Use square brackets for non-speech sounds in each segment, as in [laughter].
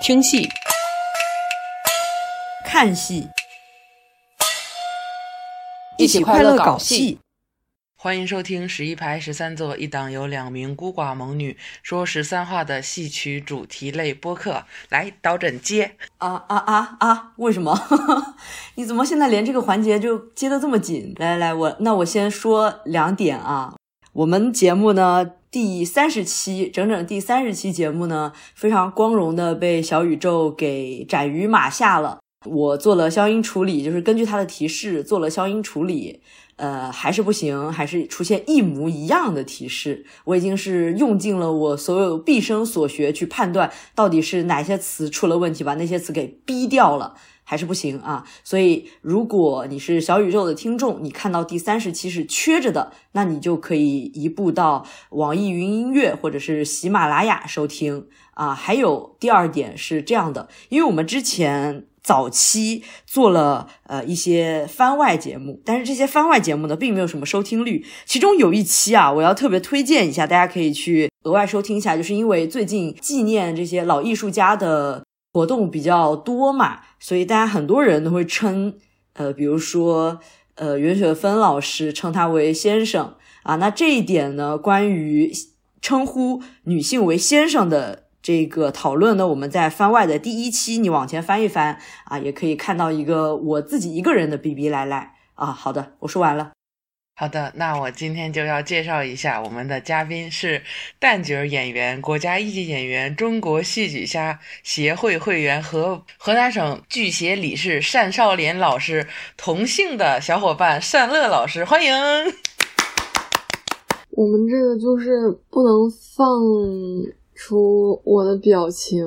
听戏、看戏，一起快乐搞戏。欢迎收听十一排十三座一档由两名孤寡猛女说十三话的戏曲主题类播客。来，导诊接啊啊啊啊！为什么？[laughs] 你怎么现在连这个环节就接的这么紧？来来来，我那我先说两点啊。我们节目呢，第三十期，整整第三十期节目呢，非常光荣的被小宇宙给斩于马下了。我做了消音处理，就是根据他的提示做了消音处理。呃，还是不行，还是出现一模一样的提示。我已经是用尽了我所有毕生所学去判断到底是哪些词出了问题，把那些词给逼掉了，还是不行啊。所以，如果你是小宇宙的听众，你看到第三十期是缺着的，那你就可以移步到网易云音乐或者是喜马拉雅收听啊。还有第二点是这样的，因为我们之前。早期做了呃一些番外节目，但是这些番外节目呢，并没有什么收听率。其中有一期啊，我要特别推荐一下，大家可以去额外收听一下，就是因为最近纪念这些老艺术家的活动比较多嘛，所以大家很多人都会称呃，比如说呃袁雪芬老师称他为先生啊。那这一点呢，关于称呼女性为先生的。这个讨论呢，我们在番外的第一期，你往前翻一翻啊，也可以看到一个我自己一个人的逼逼赖赖啊。好的，我说完了。好的，那我今天就要介绍一下我们的嘉宾是旦角演员、国家一级演员、中国戏剧家协会会员和河南省剧协理事单少莲老师同姓的小伙伴单乐老师，欢迎。我们这个就是不能放。出我的表情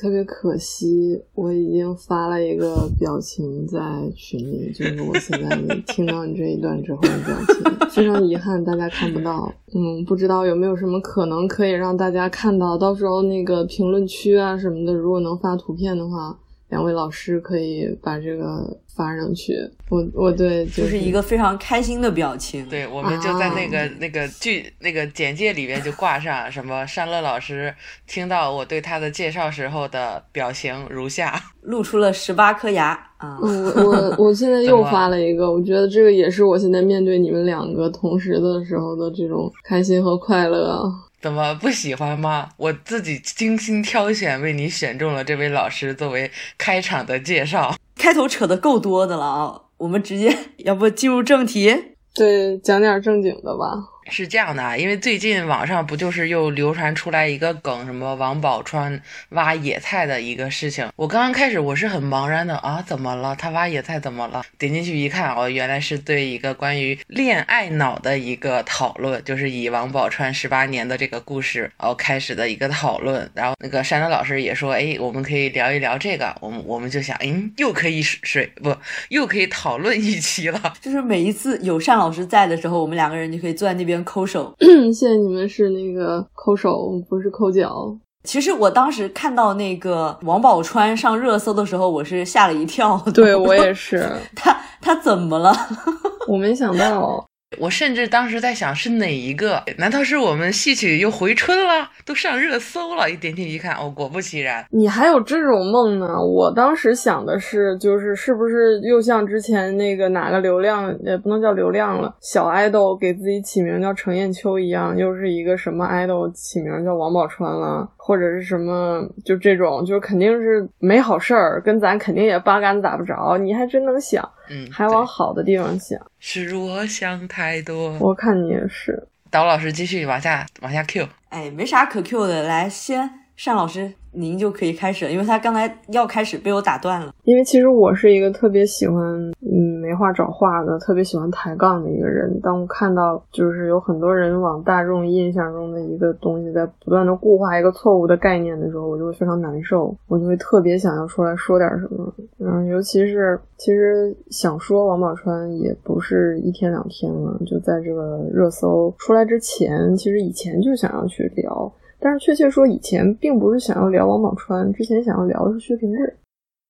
特别可惜，我已经发了一个表情在群里，就是我现在 [laughs] 听到你这一段之后的表情，非常遗憾大家看不到。嗯，不知道有没有什么可能可以让大家看到，到时候那个评论区啊什么的，如果能发图片的话。两位老师可以把这个发上去，我我对就是一个非常开心的表情。对，我们就在那个那个剧那个简介里面就挂上什么山乐老师听到我对他的介绍时候的表情如下，露出了十八颗牙啊！我我 [laughs] 我现在又发了一个，我觉得这个也是我现在面对你们两个同时的时候的这种开心和快乐。怎么不喜欢吗？我自己精心挑选，为你选中了这位老师作为开场的介绍。开头扯的够多的了啊，我们直接要不进入正题？对，讲点正经的吧。是这样的啊，因为最近网上不就是又流传出来一个梗，什么王宝钏挖野菜的一个事情。我刚刚开始我是很茫然的啊，怎么了？他挖野菜怎么了？点进去一看，哦，原来是对一个关于恋爱脑的一个讨论，就是以王宝钏十八年的这个故事，然后开始的一个讨论。然后那个山东老师也说，哎，我们可以聊一聊这个。我们我们就想，嗯，又可以水不，又可以讨论一期了。就是每一次有单老师在的时候，我们两个人就可以坐在那边。抠手，谢谢你们是那个抠手，不是抠脚。其实我当时看到那个王宝钏上热搜的时候，我是吓了一跳。对我也是，[laughs] 他他怎么了？[laughs] 我没想到。我甚至当时在想是哪一个？难道是我们戏曲又回春了，都上热搜了？一点进去一看，哦，果不其然，你还有这种梦呢？我当时想的是，就是是不是又像之前那个哪个流量，也不能叫流量了，小爱豆给自己起名叫程砚秋一样，又是一个什么爱豆起名叫王宝钏了？或者是什么，就这种，就是肯定是没好事儿，跟咱肯定也八竿子打不着。你还真能想，嗯，还往好的地方想。是我想太多。我看你也是。导老师继续往下往下 Q。哎，没啥可 Q 的，来先单老师。您就可以开始，因为他刚才要开始被我打断了。因为其实我是一个特别喜欢嗯没话找话的，特别喜欢抬杠的一个人。当我看到就是有很多人往大众印象中的一个东西在不断的固化一个错误的概念的时候，我就会非常难受，我就会特别想要出来说点什么。嗯，尤其是其实想说王宝钏也不是一天两天了，就在这个热搜出来之前，其实以前就想要去聊。但是确切说，以前并不是想要聊王宝钏，之前想要聊的是薛平贵。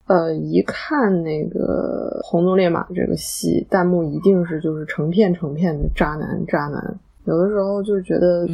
呃，一看那个《红鬃烈马》这个戏，弹幕一定是就是成片成片的渣男渣男。有的时候就觉得，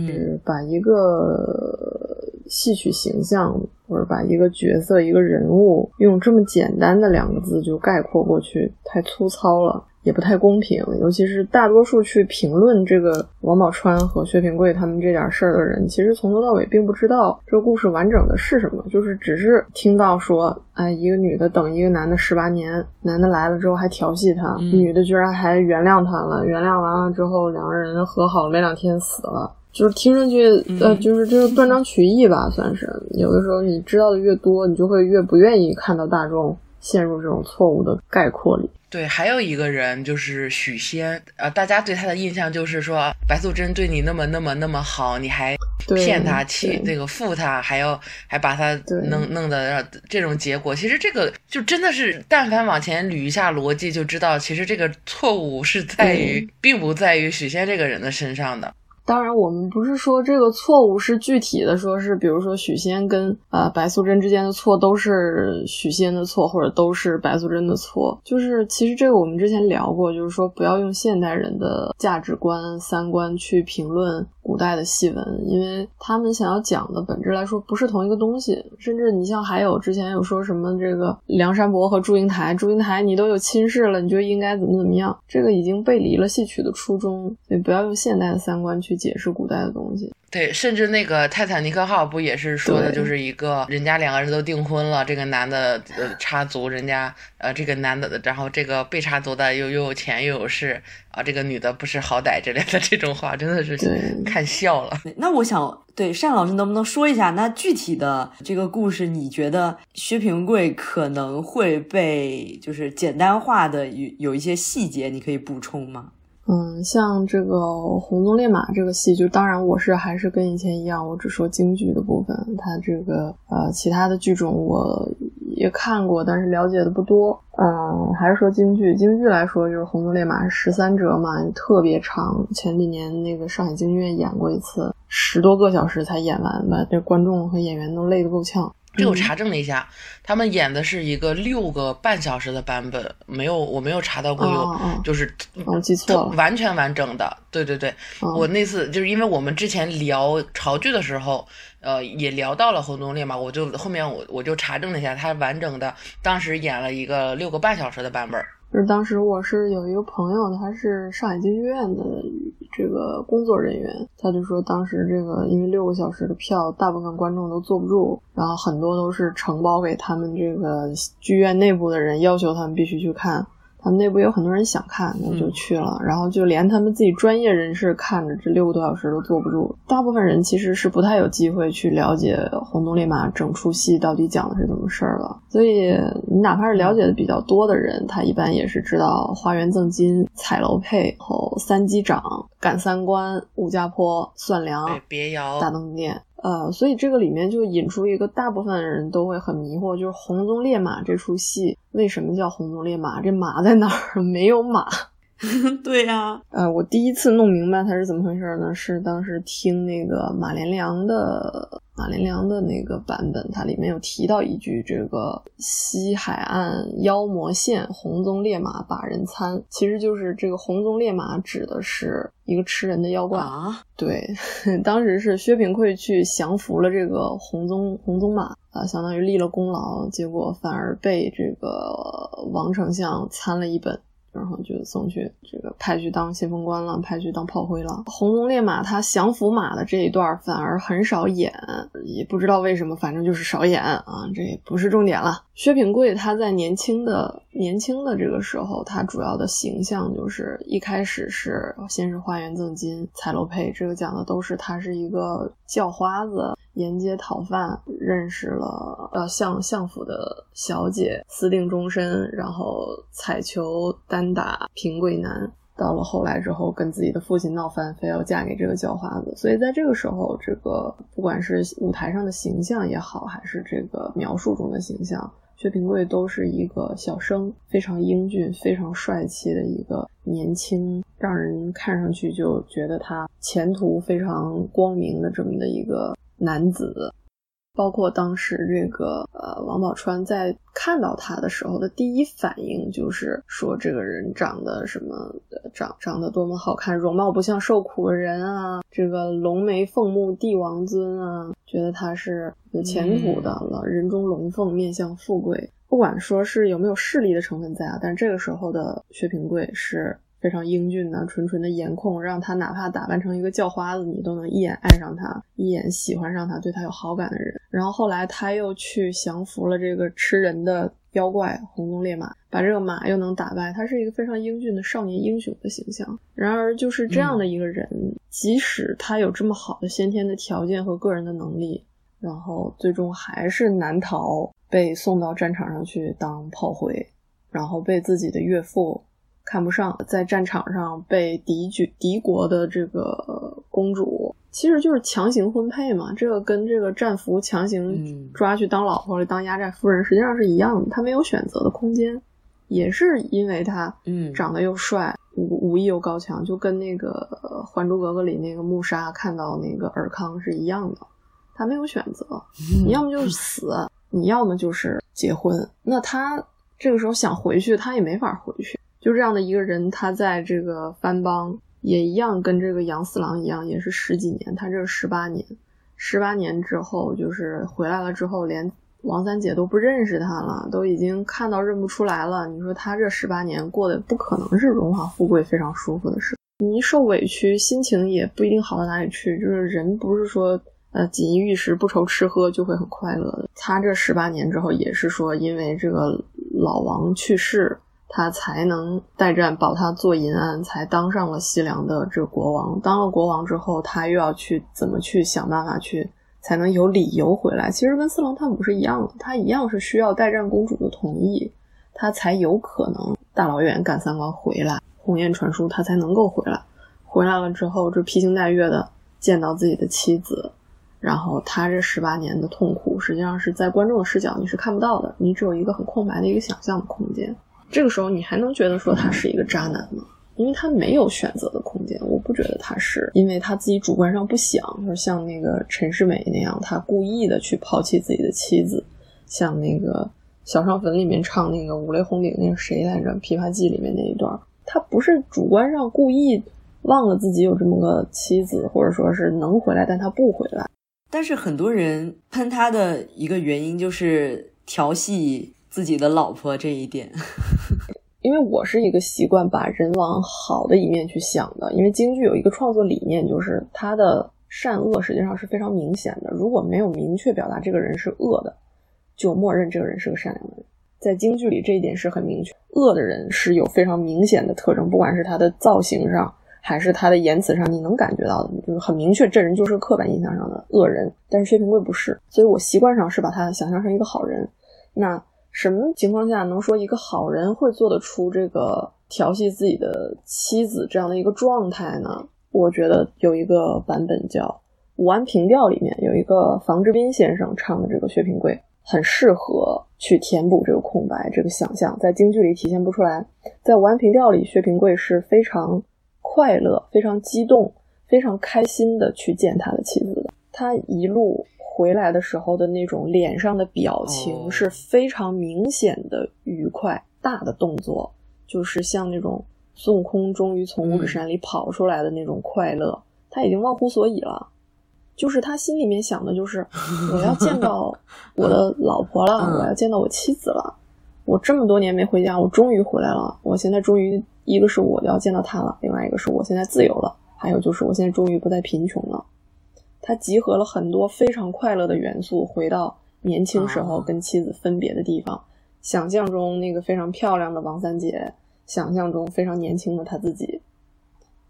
把一个戏曲形象或者把一个角色、一个人物用这么简单的两个字就概括过去，太粗糙了。也不太公平，尤其是大多数去评论这个王宝钏和薛平贵他们这点事儿的人，其实从头到尾并不知道这个故事完整的是什么，就是只是听到说，哎，一个女的等一个男的十八年，男的来了之后还调戏她，女的居然还原谅他了，原谅完了之后两个人和好，没两天死了，就是听上去，呃，就是这个断章取义吧，算是。有的时候你知道的越多，你就会越不愿意看到大众陷入这种错误的概括里。对，还有一个人就是许仙，呃，大家对他的印象就是说白素贞对你那么那么那么好，你还骗他欺那个负他，还要还把他弄弄的让这种结果，其实这个就真的是，但凡往前捋一下逻辑，就知道其实这个错误是在于，并不在于许仙这个人的身上的。当然，我们不是说这个错误是具体的，说是比如说许仙跟呃白素贞之间的错都是许仙的错，或者都是白素贞的错。就是其实这个我们之前聊过，就是说不要用现代人的价值观、三观去评论古代的戏文，因为他们想要讲的本质来说不是同一个东西。甚至你像还有之前有说什么这个梁山伯和祝英台，祝英台你都有亲事了，你就应该怎么怎么样，这个已经背离了戏曲的初衷，所以不要用现代的三观去。解释古代的东西，对，甚至那个泰坦尼克号不也是说的，就是一个人家两个人都订婚了，这个男的呃插足人家呃这个男的，然后这个被插足的又又有钱又有势啊，这个女的不识好歹之类的 [laughs] 这种话，真的是看笑了。那我想对单老师能不能说一下，那具体的这个故事，你觉得薛平贵可能会被就是简单化的有有一些细节，你可以补充吗？嗯，像这个《红鬃烈马》这个戏，就当然我是还是跟以前一样，我只说京剧的部分。它这个呃，其他的剧种我也看过，但是了解的不多。嗯，还是说京剧，京剧来说，就是《红鬃烈马》十三折嘛，特别长。前几年那个上海京剧院演过一次，十多个小时才演完，把这观众和演员都累得够呛。这我查证了一下，他们演的是一个六个半小时的版本，没有，我没有查到过有，就是我记错了，完全完整的。对对对，我那次就是因为我们之前聊潮剧的时候，呃，也聊到了《红鬃烈嘛》，我就后面我我就查证了一下，他完整的当时演了一个六个半小时的版本。就是当时我是有一个朋友，他是上海京剧院的这个工作人员，他就说当时这个因为六个小时的票，大部分观众都坐不住，然后很多都是承包给他们这个剧院内部的人，要求他们必须去看。他们内部有很多人想看，那就去了。然后就连他们自己专业人士看着这六个多小时都坐不住。大部分人其实是不太有机会去了解《红鬃烈马》整出戏到底讲的是怎么事儿了。所以你哪怕是了解的比较多的人，他一般也是知道花园赠金、彩楼配、后三击掌、赶三关、武家坡、算粮、别窑、大灯殿。呃，所以这个里面就引出一个大部分人都会很迷惑，就是《红鬃烈马》这出戏为什么叫《红鬃烈马》？这马在哪儿？[laughs] 没有马。[laughs] 对呀，呃，我第一次弄明白它是怎么回事呢，是当时听那个马连良的马连良的那个版本，它里面有提到一句，这个西海岸妖魔现，红鬃烈马把人参，其实就是这个红鬃烈马指的是一个吃人的妖怪啊。对，[laughs] 当时是薛平贵去降服了这个红鬃红鬃马啊，相当于立了功劳，结果反而被这个王丞相参了一本。然后就送去这个派去当先锋官了，派去当炮灰了。红龙烈马他降服马的这一段反而很少演，也不知道为什么，反正就是少演啊，这也不是重点了。薛平贵他在年轻的年轻的这个时候，他主要的形象就是一开始是先是花园赠金、彩楼配，这个讲的都是他是一个叫花子。沿街讨饭，认识了呃相相府的小姐，私定终身，然后彩球单打平贵男。到了后来之后，跟自己的父亲闹翻，非要嫁给这个叫花子。所以在这个时候，这个不管是舞台上的形象也好，还是这个描述中的形象，薛平贵都是一个小生，非常英俊、非常帅气的一个年轻，让人看上去就觉得他前途非常光明的这么的一个。男子。包括当时这个呃王宝钏在看到他的时候的第一反应就是说这个人长得什么长长得多么好看，容貌不像受苦的人啊，这个龙眉凤目帝王尊啊，觉得他是有前途的了，人中龙凤，面相富贵。不管说是有没有势力的成分在啊，但是这个时候的薛平贵是。非常英俊的、纯纯的颜控，让他哪怕打扮成一个叫花子，你都能一眼爱上他，一眼喜欢上他，对他有好感的人。然后后来他又去降服了这个吃人的妖怪红鬃烈马，把这个马又能打败，他是一个非常英俊的少年英雄的形象。然而就是这样的一个人，即使他有这么好的先天的条件和个人的能力，然后最终还是难逃被送到战场上去当炮灰，然后被自己的岳父。看不上，在战场上被敌军敌国的这个公主，其实就是强行婚配嘛。这个跟这个战俘强行抓去当老婆、当压寨夫人，实际上是一样的。他没有选择的空间，也是因为他长得又帅，武武艺又高强，就跟那个《还珠格格》里那个穆沙看到那个尔康是一样的。他没有选择，你要么就是死，你要么就是结婚。那他这个时候想回去，他也没法回去。就这样的一个人，他在这个藩邦也一样，跟这个杨四郎一样，也是十几年。他这十八年，十八年之后，就是回来了之后，连王三姐都不认识他了，都已经看到认不出来了。你说他这十八年过得不可能是荣华富贵、非常舒服的事。你一受委屈，心情也不一定好到哪里去。就是人不是说呃锦衣玉食、不愁吃喝就会很快乐的。他这十八年之后，也是说因为这个老王去世。他才能代战保他做银安，才当上了西凉的这国王。当了国王之后，他又要去怎么去想办法去，才能有理由回来。其实跟四郎探母是一样的，他一样是需要代战公主的同意，他才有可能大老远赶三关回来，鸿雁传书，他才能够回来。回来了之后，这披星戴月的见到自己的妻子，然后他这十八年的痛苦，实际上是在观众的视角你是看不到的，你只有一个很空白的一个想象的空间。这个时候，你还能觉得说他是一个渣男吗？因为他没有选择的空间。我不觉得他是，因为他自己主观上不想，就是像那个陈世美那样，他故意的去抛弃自己的妻子。像那个《小上坟》里面唱那个五雷轰顶那个谁来着，《琵琶记》里面那一段，他不是主观上故意忘了自己有这么个妻子，或者说是能回来，但他不回来。但是很多人喷他的一个原因就是调戏。自己的老婆这一点，[laughs] 因为我是一个习惯把人往好的一面去想的。因为京剧有一个创作理念，就是他的善恶实际上是非常明显的。如果没有明确表达这个人是恶的，就默认这个人是个善良的人。在京剧里，这一点是很明确，恶的人是有非常明显的特征，不管是他的造型上，还是他的言辞上，你能感觉到的，就是很明确，这人就是刻板印象上的恶人。但是薛平贵不是，所以我习惯上是把他想象成一个好人。那。什么情况下能说一个好人会做得出这个调戏自己的妻子这样的一个状态呢？我觉得有一个版本叫《武安平调》里面有一个房之斌先生唱的这个薛平贵，很适合去填补这个空白，这个想象在京剧里体现不出来。在《武安平调》里，薛平贵是非常快乐、非常激动、非常开心的去见他的妻子的，他一路。回来的时候的那种脸上的表情是非常明显的愉快，大的动作就是像那种孙悟空终于从五指山里跑出来的那种快乐，他已经忘乎所以了，就是他心里面想的就是我要见到 [laughs] 我的老婆了，我要见到我妻子了，我这么多年没回家，我终于回来了，我现在终于一个是我要见到他了，另外一个是我现在自由了，还有就是我现在终于不再贫穷了。他集合了很多非常快乐的元素，回到年轻时候跟妻子分别的地方，想象中那个非常漂亮的王三姐，想象中非常年轻的他自己，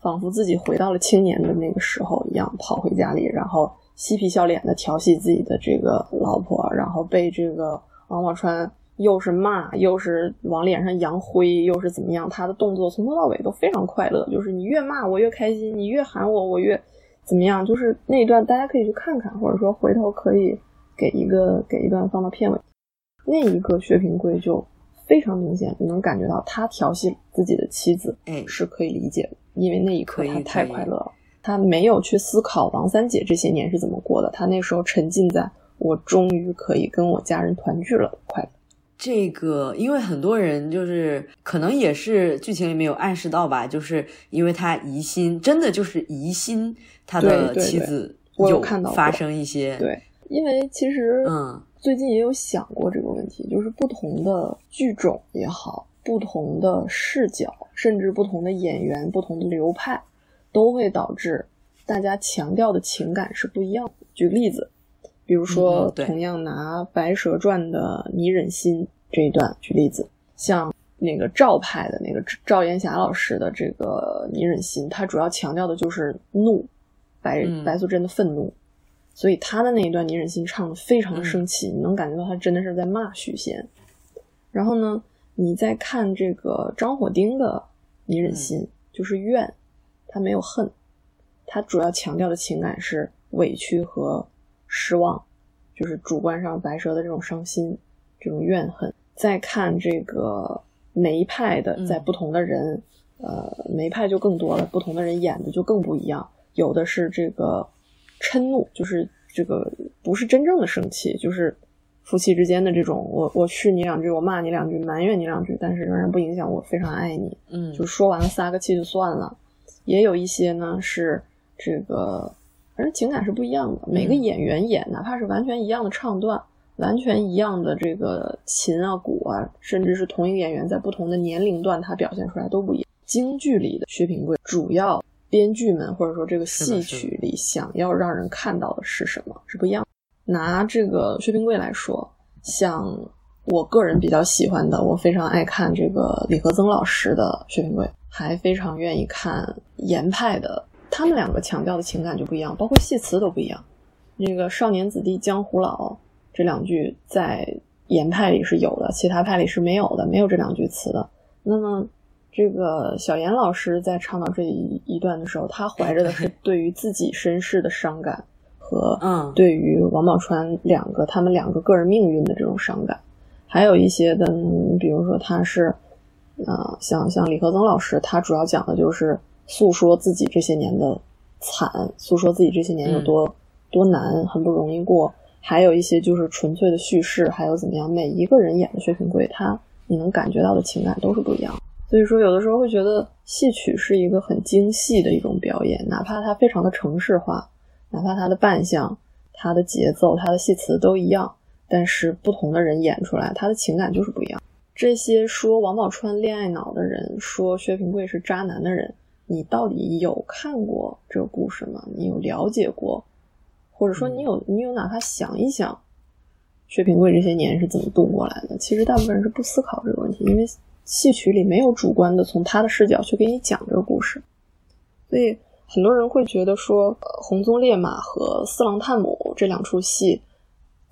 仿佛自己回到了青年的那个时候一样，跑回家里，然后嬉皮笑脸的调戏自己的这个老婆，然后被这个王宝钏又是骂，又是往脸上扬灰，又是怎么样？他的动作从头到尾都非常快乐，就是你越骂我越开心，你越喊我我越。怎么样？就是那一段，大家可以去看看，或者说回头可以给一个给一段放到片尾。那一个薛平贵就非常明显，你能感觉到他调戏自己的妻子，哎，是可以理解的，因为那一刻他太快乐了，他没有去思考王三姐这些年是怎么过的，他那时候沉浸在我终于可以跟我家人团聚了，快乐。这个，因为很多人就是可能也是剧情里面有暗示到吧，就是因为他疑心，真的就是疑心他的妻子有看到发生一些对，因为其实嗯，最近也有想过这个问题，就是不同的剧种也好，不同的视角，甚至不同的演员、不同的流派，都会导致大家强调的情感是不一样的。举个例子。比如说，同样拿《白蛇传》的你忍心这一段举例子，像那个赵派的那个赵岩霞老师的这个你忍心，他主要强调的就是怒，白白素贞的愤怒，所以他的那一段你忍心唱的非常的生气，你能感觉到他真的是在骂许仙。然后呢，你再看这个张火丁的你忍心，就是怨，他没有恨，他主要强调的情感是委屈和。失望，就是主观上白蛇的这种伤心，这种怨恨。再看这个梅派的，在不同的人，呃，梅派就更多了，不同的人演的就更不一样。有的是这个嗔怒，就是这个不是真正的生气，就是夫妻之间的这种，我我训你两句，我骂你两句，埋怨你两句，但是仍然不影响我非常爱你。嗯，就说完了撒个气就算了。也有一些呢是这个。反正情感是不一样的，每个演员演，哪怕是完全一样的唱段，完全一样的这个琴啊、鼓啊，甚至是同一个演员在不同的年龄段，他表现出来都不一样。京剧里的薛平贵，主要编剧们或者说这个戏曲里想要让人看到的是什么？是不一样。拿这个薛平贵来说，像我个人比较喜欢的，我非常爱看这个李和曾老师的薛平贵，还非常愿意看严派的。他们两个强调的情感就不一样，包括戏词都不一样。那个“少年子弟江湖老”这两句在严派里是有的，其他派里是没有的，没有这两句词的。那么，这个小严老师在唱到这一一段的时候，他怀着的是 [laughs] 对于自己身世的伤感和嗯，对于王宝钏两个他们两个个人命运的这种伤感。还有一些的，比如说他是啊，像像李和曾老师，他主要讲的就是。诉说自己这些年的惨，诉说自己这些年有多多难，很不容易过。还有一些就是纯粹的叙事，还有怎么样？每一个人演的薛平贵，他你能感觉到的情感都是不一样。所以说，有的时候会觉得戏曲是一个很精细的一种表演，哪怕它非常的程式化，哪怕它的扮相、它的节奏、它的戏词都一样，但是不同的人演出来，他的情感就是不一样。这些说王宝钏恋爱脑的人，说薛平贵是渣男的人。你到底有看过这个故事吗？你有了解过，或者说你有你有哪怕想一想，薛平贵这些年是怎么度过来的？其实大部分人是不思考这个问题，因为戏曲里没有主观的从他的视角去给你讲这个故事，所以很多人会觉得说，《红鬃烈马》和《四郎探母》这两出戏。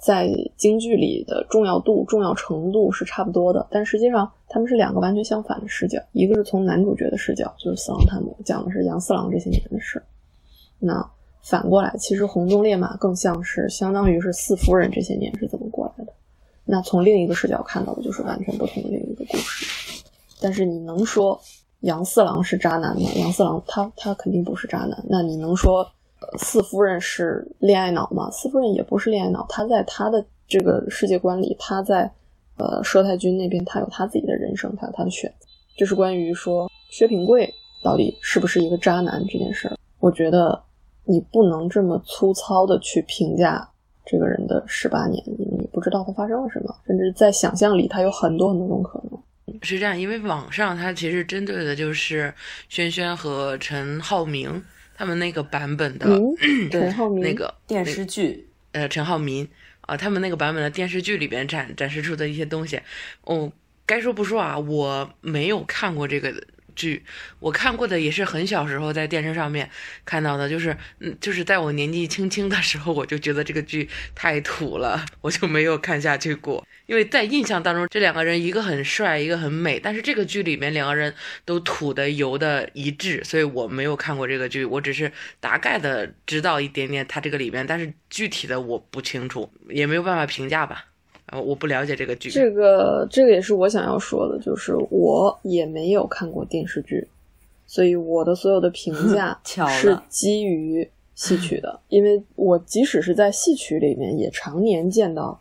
在京剧里的重要度、重要程度是差不多的，但实际上他们是两个完全相反的视角。一个是从男主角的视角，就是《四郎探母》，讲的是杨四郎这些年的事；那反过来，其实《红鬃烈马》更像是相当于是四夫人这些年是怎么过来的。那从另一个视角看到的就是完全不同的另一个故事。但是你能说杨四郎是渣男吗？杨四郎他他肯定不是渣男。那你能说？四夫人是恋爱脑吗？四夫人也不是恋爱脑，她在她的这个世界观里，她在呃佘太君那边，她有她自己的人生，她有她的选择。就是关于说薛平贵到底是不是一个渣男这件事儿。我觉得你不能这么粗糙的去评价这个人的十八年，因为你不知道他发生了什么，甚至在想象里他有很多很多种可能。是这样，因为网上他其实针对的就是轩轩和陈浩明。他们那个版本的，[clears throat] 陈浩民那个电视剧，呃，陈浩民啊，他们那个版本的电视剧里边展展示出的一些东西，哦，该说不说啊，我没有看过这个。剧我看过的也是很小时候在电视上面看到的，就是嗯，就是在我年纪轻轻的时候，我就觉得这个剧太土了，我就没有看下去过。因为在印象当中，这两个人一个很帅，一个很美，但是这个剧里面两个人都土的油的一致，所以我没有看过这个剧，我只是大概的知道一点点他这个里面，但是具体的我不清楚，也没有办法评价吧。啊，我不了解这个剧。这个这个也是我想要说的，就是我也没有看过电视剧，所以我的所有的评价是基于戏曲的，因为我即使是在戏曲里面，也常年见到，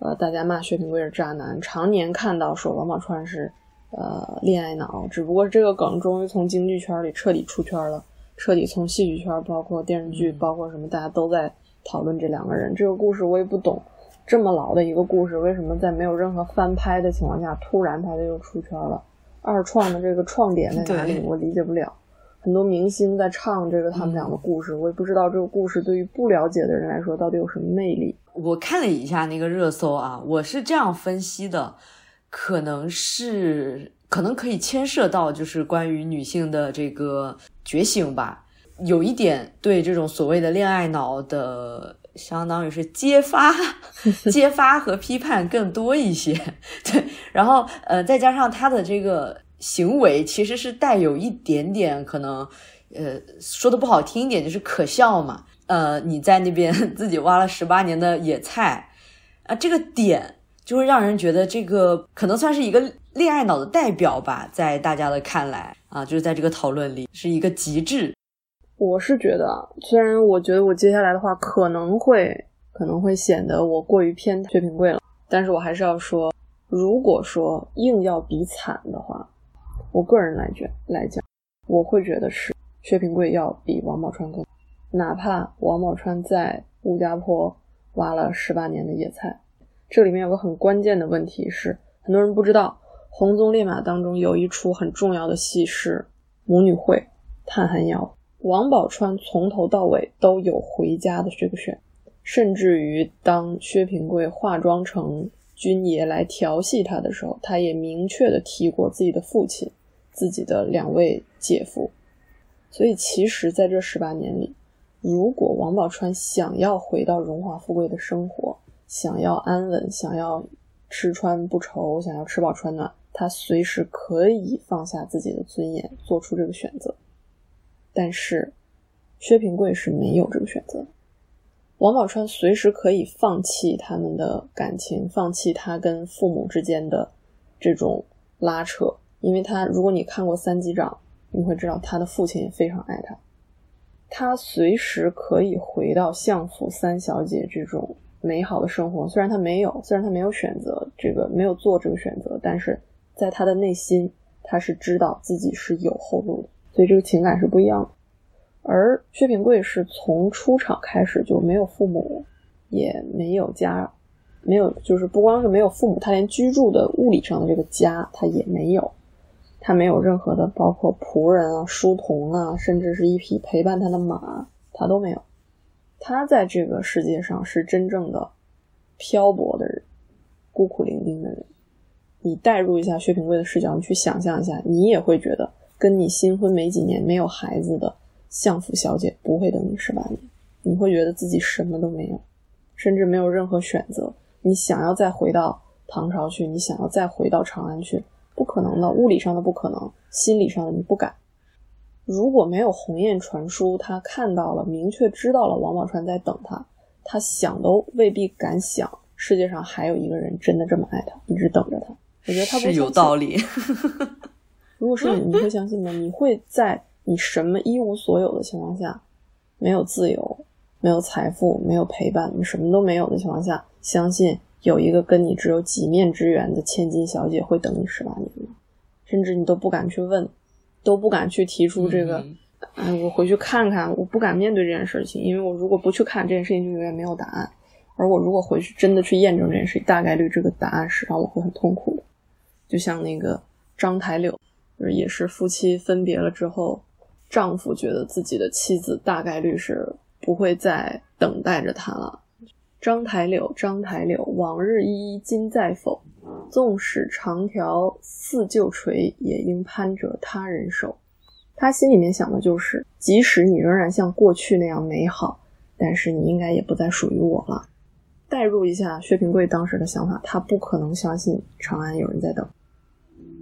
呃，大家骂薛平贵是渣男，常年看到说王宝钏是呃恋爱脑，只不过这个梗终于从京剧圈里彻底出圈了，彻底从戏剧圈，包括电视剧，包括什么，大家都在讨论这两个人。这个故事我也不懂，这么老的一个故事，为什么在没有任何翻拍的情况下，突然它就又出圈了？二创的这个创点在哪里？我理解不了。很多明星在唱这个他们俩的故事，我也不知道这个故事对于不了解的人来说到底有什么魅力。我看了一下那个热搜啊，我是这样分析的，可能是可能可以牵涉到就是关于女性的这个觉醒吧，有一点对这种所谓的恋爱脑的，相当于是揭发、[laughs] 揭发和批判更多一些。对，然后呃，再加上他的这个。行为其实是带有一点点可能，呃，说的不好听一点就是可笑嘛。呃，你在那边 [laughs] 自己挖了十八年的野菜，啊，这个点就会让人觉得这个可能算是一个恋爱脑的代表吧，在大家的看来啊，就是在这个讨论里是一个极致。我是觉得，虽然我觉得我接下来的话可能会可能会显得我过于偏薛平贵了，但是我还是要说，如果说硬要比惨的话。我个人来觉来讲，我会觉得是薛平贵要比王宝钏更，哪怕王宝钏在吴家坡挖了十八年的野菜，这里面有个很关键的问题是，很多人不知道，《红鬃烈马》当中有一出很重要的戏是母女会探寒窑，王宝钏从头到尾都有回家的这个选，甚至于当薛平贵化妆成军爷来调戏他的时候，他也明确的提过自己的父亲。自己的两位姐夫，所以其实在这十八年里，如果王宝钏想要回到荣华富贵的生活，想要安稳，想要吃穿不愁，想要吃饱穿暖，她随时可以放下自己的尊严，做出这个选择。但是薛平贵是没有这个选择，王宝钏随时可以放弃他们的感情，放弃他跟父母之间的这种拉扯。因为他，如果你看过《三击掌》，你会知道他的父亲也非常爱他。他随时可以回到相府三小姐这种美好的生活，虽然他没有，虽然他没有选择这个，没有做这个选择，但是在他的内心，他是知道自己是有后路的，所以这个情感是不一样的。而薛平贵是从出场开始就没有父母，也没有家。没有，就是不光是没有父母，他连居住的物理上的这个家他也没有。他没有任何的，包括仆人啊、书童啊，甚至是一匹陪伴他的马，他都没有。他在这个世界上是真正的漂泊的人，孤苦伶仃的人。你代入一下薛平贵的视角，你去想象一下，你也会觉得，跟你新婚没几年、没有孩子的相府小姐不会等你十八年。你会觉得自己什么都没有，甚至没有任何选择。你想要再回到唐朝去，你想要再回到长安去。不可能的，物理上的不可能，心理上的你不敢。如果没有鸿雁传书，他看到了，明确知道了王宝钏在等他，他想都未必敢想，世界上还有一个人真的这么爱他，一直等着他。我觉得他是有道理。[laughs] 如果是你，你会相信吗？你会在你什么一无所有的情况下，没有自由，没有财富，没有陪伴，你什么都没有的情况下，相信？有一个跟你只有几面之缘的千金小姐会等你十八年吗？甚至你都不敢去问，都不敢去提出这个。哎，我回去看看，我不敢面对这件事情，因为我如果不去看这件事情，就永远没有答案。而我如果回去真的去验证这件事情，大概率这个答案是让我会很痛苦的。就像那个张台柳，就是也是夫妻分别了之后，丈夫觉得自己的妻子大概率是不会再等待着他了。章台柳，章台柳，往日依依今在否？纵使长条似旧垂，也应攀折他人手。他心里面想的就是，即使你仍然像过去那样美好，但是你应该也不再属于我了。代入一下薛平贵当时的想法，他不可能相信长安有人在等，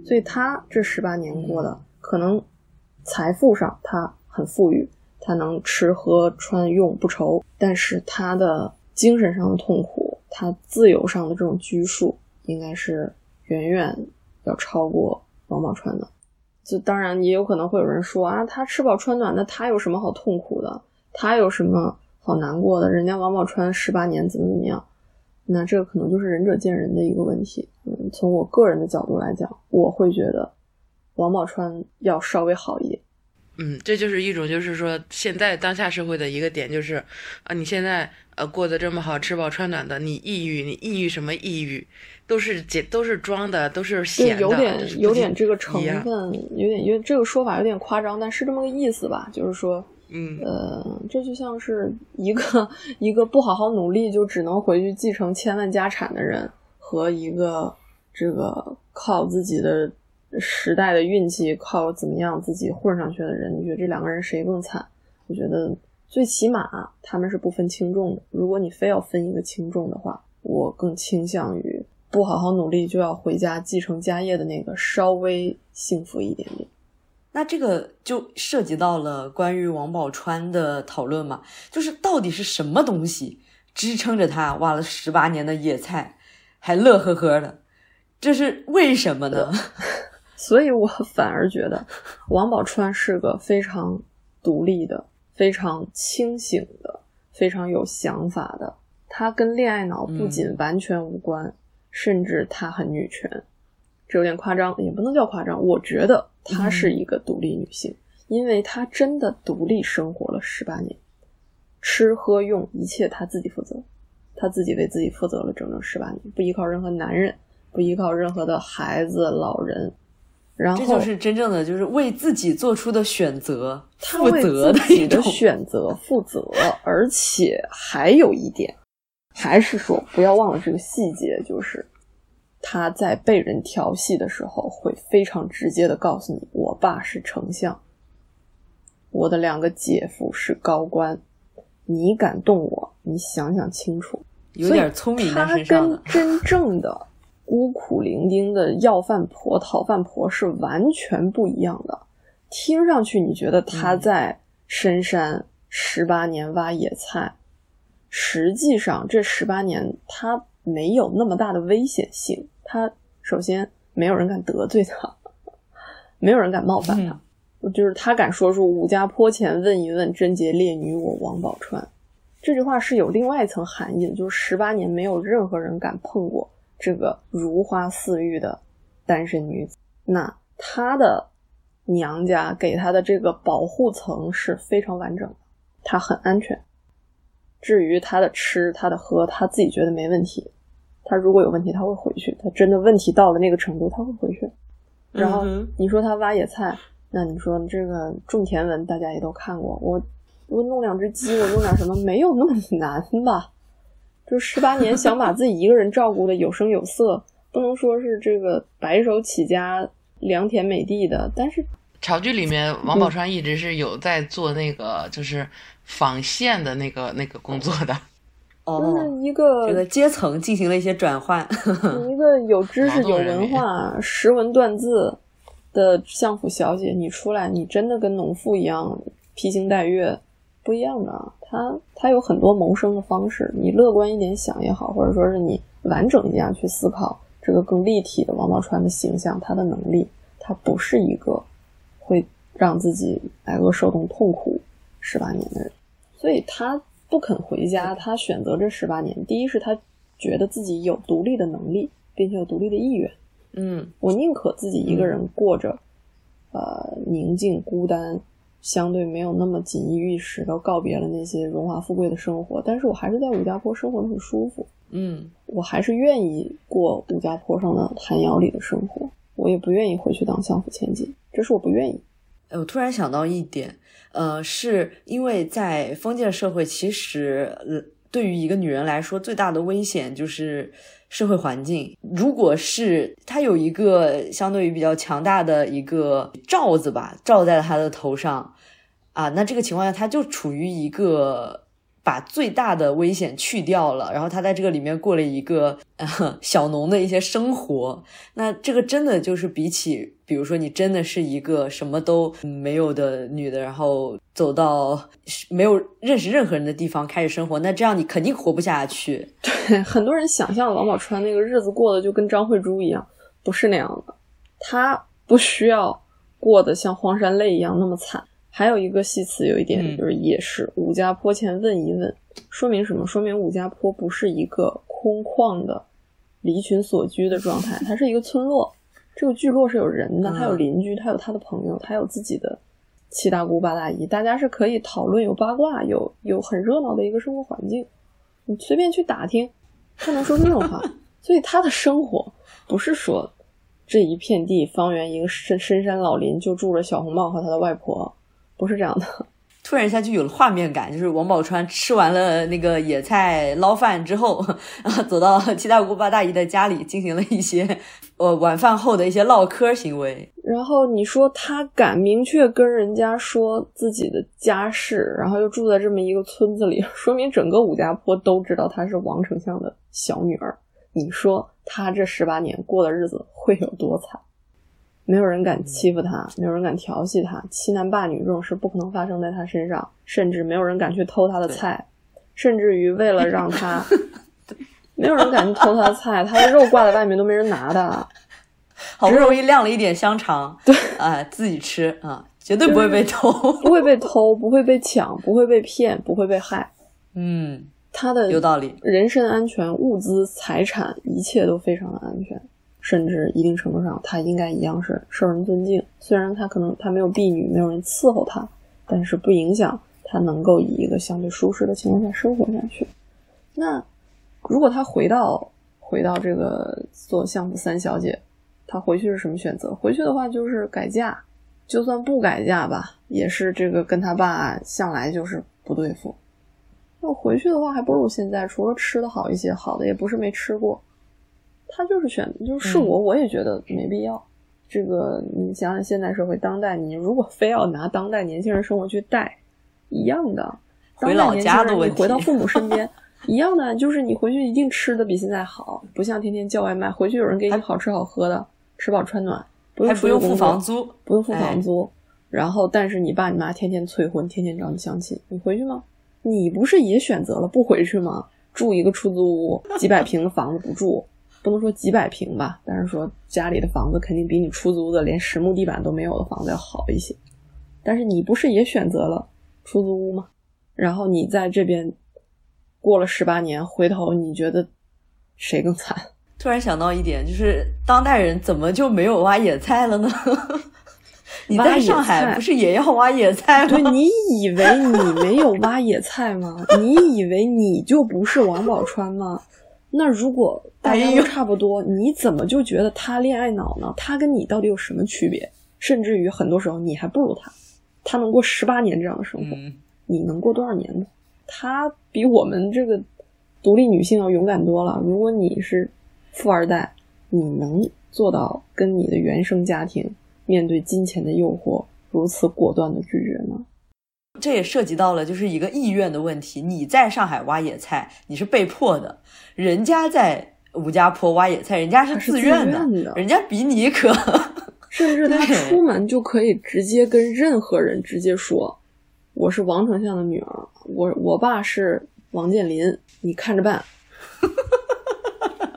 所以他这十八年过的，可能财富上他很富裕，他能吃喝穿用不愁，但是他的。精神上的痛苦，他自由上的这种拘束，应该是远远要超过王宝钏的。就当然也有可能会有人说啊，他吃饱穿暖，那他有什么好痛苦的？他有什么好难过的？人家王宝钏十八年怎么怎么样？那这个可能就是仁者见仁的一个问题。嗯，从我个人的角度来讲，我会觉得王宝钏要稍微好一点。嗯，这就是一种，就是说现在当下社会的一个点，就是啊，你现在呃过得这么好，吃饱穿暖的，你抑郁，你抑郁什么抑郁，都是假，都是装的，都是显的，有点有点这个成分，有点因为这个说法有点夸张，但是这么个意思吧，就是说，嗯呃，这就像是一个一个不好好努力就只能回去继承千万家产的人，和一个这个靠自己的。时代的运气靠怎么样自己混上去的人，你觉得这两个人谁更惨？我觉得最起码他们是不分轻重的。如果你非要分一个轻重的话，我更倾向于不好好努力就要回家继承家业的那个稍微幸福一点点。那这个就涉及到了关于王宝钏的讨论嘛，就是到底是什么东西支撑着他挖了十八年的野菜，还乐呵呵的？这是为什么呢？[laughs] 所以我反而觉得王宝钏是个非常独立的、非常清醒的、非常有想法的。她跟恋爱脑不仅完全无关，甚至她很女权。这有点夸张，也不能叫夸张。我觉得她是一个独立女性，因为她真的独立生活了十八年，吃喝用一切她自己负责，她自己为自己负责了整整十八年，不依靠任何男人，不依靠任何的孩子、老人。然后这就是真正的，就是为自己做出的选择负责的一种选择负责，而且还有一点，还是说不要忘了这个细节，就是他在被人调戏的时候，会非常直接的告诉你：“我爸是丞相，我的两个姐夫是高官，你敢动我，你想想清楚。”有点聪明在身上的，真正的。孤苦伶仃的要饭婆、讨饭婆是完全不一样的。听上去你觉得他在深山十八年挖野菜，实际上这十八年他没有那么大的危险性。他首先没有人敢得罪他，[laughs] 没有人敢冒犯他，就是他敢说出“武家坡前问一问，贞洁烈女我王宝钏”这句话是有另外一层含义的，就是十八年没有任何人敢碰过。这个如花似玉的单身女子，那她的娘家给她的这个保护层是非常完整的，她很安全。至于她的吃、她的喝，她自己觉得没问题。她如果有问题，她会回去。她真的问题到了那个程度，她会回去。然后你说她挖野菜，那你说这个种田文大家也都看过。我我弄两只鸡，我弄点什么，没有那么难吧？就十八年想把自己一个人照顾的有声有色，不能说是这个白手起家、良田美地的。但是潮剧里面，王宝钏一直是有在做那个就是纺线的那个那个工作的。[laughs] 哦，一个这个阶层进行了一些转换。[laughs] 一个有知识、有文化、识文断字的相府小姐，你出来，你真的跟农妇一样披星戴月，不一样的啊。他他有很多谋生的方式，你乐观一点想也好，或者说是你完整一样去思考这个更立体的王宝钏的形象，他的能力，他不是一个会让自己挨饿受冻痛苦十八年的人，所以他不肯回家，他选择这十八年，第一是他觉得自己有独立的能力，并且有独立的意愿，嗯，我宁可自己一个人过着，呃，宁静孤单。相对没有那么锦衣玉食的告别了那些荣华富贵的生活，但是我还是在武家坡生活的很舒服。嗯，我还是愿意过武家坡上的寒窑里的生活，我也不愿意回去当相府千金，这是我不愿意。哎，我突然想到一点，呃，是因为在封建社会，其实对于一个女人来说，最大的危险就是。社会环境，如果是他有一个相对于比较强大的一个罩子吧，罩在了他的头上，啊，那这个情况下他就处于一个。把最大的危险去掉了，然后他在这个里面过了一个呃小农的一些生活。那这个真的就是比起，比如说你真的是一个什么都没有的女的，然后走到没有认识任何人的地方开始生活，那这样你肯定活不下去。[laughs] 对，很多人想象王宝钏那个日子过得就跟张慧珠一样，不是那样的。她不需要过得像荒山泪一样那么惨。还有一个戏词有一点嗯就是也是武家坡前问一问，说明什么？说明武家坡不是一个空旷的离群所居的状态，它是一个村落。这个聚落是有人的，嗯他有邻居，他有他的朋友，他有自己的七大姑八大姨，大家是可以讨论、有八卦、有有很热闹的一个生活环境。你随便去打听，他能说出这种话。[laughs] 所以他的生活不是说这一片地方圆一个深深山老林就住着小红帽和他的外婆，不是这样的。突然一下就有了画面感，就是王宝钏吃完了那个野菜捞饭之后，然后走到七大姑八大姨的家里，进行了一些呃晚饭后的一些唠嗑行为。然后你说他敢明确跟人家说自己的家世，然后又住在这么一个村子里，说明整个武家坡都知道她是王丞相的小女儿。你说他这十八年过的日子会有多惨？没有人敢欺负他，没有人敢调戏他，欺男霸女这种事不可能发生在他身上，甚至没有人敢去偷他的菜，甚至于为了让他，[laughs] 没有人敢去偷他的菜，他的肉挂在外面都没人拿的。好不容易晾了一点香肠，对，啊、自己吃啊，绝对不会被偷。不会被偷，不会被抢，不会被骗，不会被害。嗯，他的有道理。人身安全、物资、财产，一切都非常的安全，甚至一定程度上，他应该一样是受人尊敬。虽然他可能他没有婢女，没有人伺候他，但是不影响他能够以一个相对舒适的情况下生活下去。那如果他回到回到这个做相府三小姐，她回去是什么选择？回去的话就是改嫁，就算不改嫁吧，也是这个跟他爸向来就是不对付。那我回去的话，还不如现在，除了吃的好一些，好的也不是没吃过。他就是选，就是是我，我也觉得没必要。这个你想想，现代社会，当代你如果非要拿当代年轻人生活去带，一样的。当回老代年轻人你家的问题回到父母身 [laughs] 边，一样的，就是你回去一定吃的比现在好，不像天天叫外卖，回去有人给你好吃好喝的，吃饱穿暖，不用还不用付房租，不用付哎房租，然后但是你爸你妈天天催婚，天天找你相亲，你回去吗？你不是也选择了不回去吗？住一个出租屋，几百平的房子不住，不能说几百平吧，但是说家里的房子肯定比你出租的连实木地板都没有的房子要好一些。但是你不是也选择了出租屋吗？然后你在这边过了十八年，回头你觉得谁更惨？突然想到一点，就是当代人怎么就没有挖野菜了呢？[laughs] 你在上海不是也要挖野菜对吗？你以为你没有挖野菜吗？你以为你就不是王宝钏吗？那如果大家都差不多，[laughs] 你怎么就觉得他恋爱脑呢？他跟你到底有什么区别？甚至于很多时候你还不如他，他能过十八年这样的生活，嗯，你能过多少年呢？他比我们这个独立女性要勇敢多了。如果你是富二代，你能做到跟你的原生家庭面对金钱的诱惑如此果断的拒绝吗？这也涉及到了就是一个意愿的问题。你在上海挖野菜，你是被迫的；人家在吴家坡挖野菜，人家是自愿愿的人家比你可。[laughs] 甚至他出门就可以直接跟任何人直接说：“我是王丞相的女儿，我我爸是王健林，你看着办。”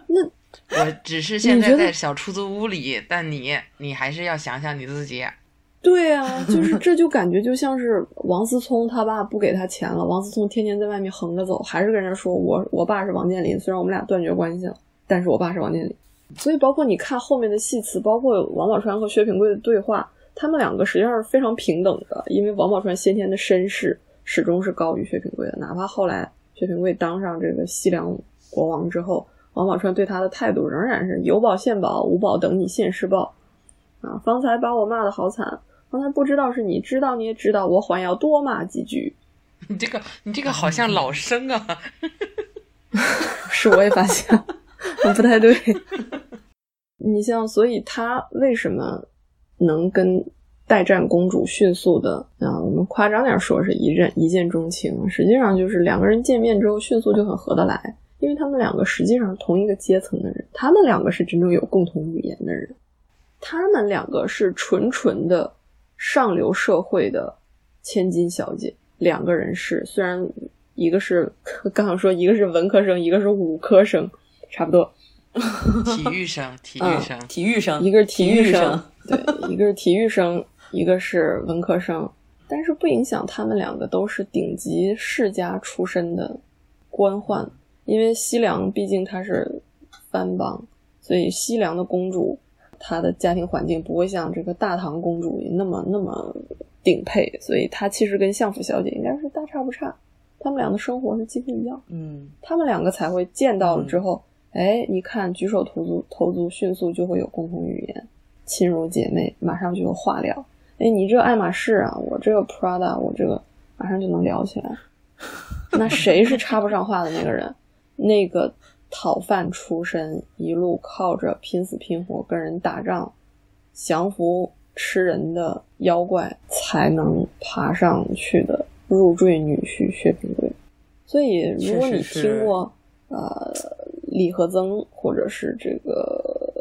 那我只是现在在小出租屋里，但你你还是要想想你自己。对啊，就是这就感觉就像是王思聪他爸不给他钱了，王思聪天天在外面横着走，还是跟人家说我我爸是王健林，虽然我们俩断绝关系了，但是我爸是王健林。所以包括你看后面的戏词，包括王宝钏和薛平贵的对话，他们两个实际上是非常平等的，因为王宝钏先天的身世始终是高于薛平贵的，哪怕后来薛平贵当上这个西凉国王之后，王宝钏对他的态度仍然是有宝现宝，无宝等你现世报。啊，方才把我骂的好惨，方才不知道是你知道你也知道，我还要多骂几句。[laughs] 你这个你这个好像老生啊，[laughs] 是，我也发现 [laughs] 不太对。你像，所以他为什么能跟代战公主迅速的啊？我们夸张点说是一见一见钟情，实际上就是两个人见面之后迅速就很合得来，因为他们两个实际上是同一个阶层的人，他们两个是真正有共同语言的人，他们两个是纯纯的上流社会的千金小姐，两个人是虽然一个是刚想说一个是文科生，一个是武科生，差不多。体育生，体 [laughs] 育嗯生，体育生，一个是体育育生，对，一个是体育生，一个是文科生，但是不影响他们两个都是顶级世家出身的官宦，因为西凉毕竟它是藩邦，所以西凉的公主她的家庭环境不会像这个大唐公主那么那么顶配，所以她其实跟相府小姐应该是大差不差，他们俩的生活是几乎一样，嗯他们两个才会见到了之后，哎，一看举手投足投足迅速就会有共同语言，亲如姐妹，马上就有话聊。哎，你这个爱马仕啊，我这个 Prada，我这个马上就能聊起来。那谁是插不上话的那个人？那个讨饭出身，一路靠着拼死拼活跟人打仗，降服吃人的妖怪，才能爬上去的入赘女婿薛平贵。所以，如果你听过呃李和曾或者是这个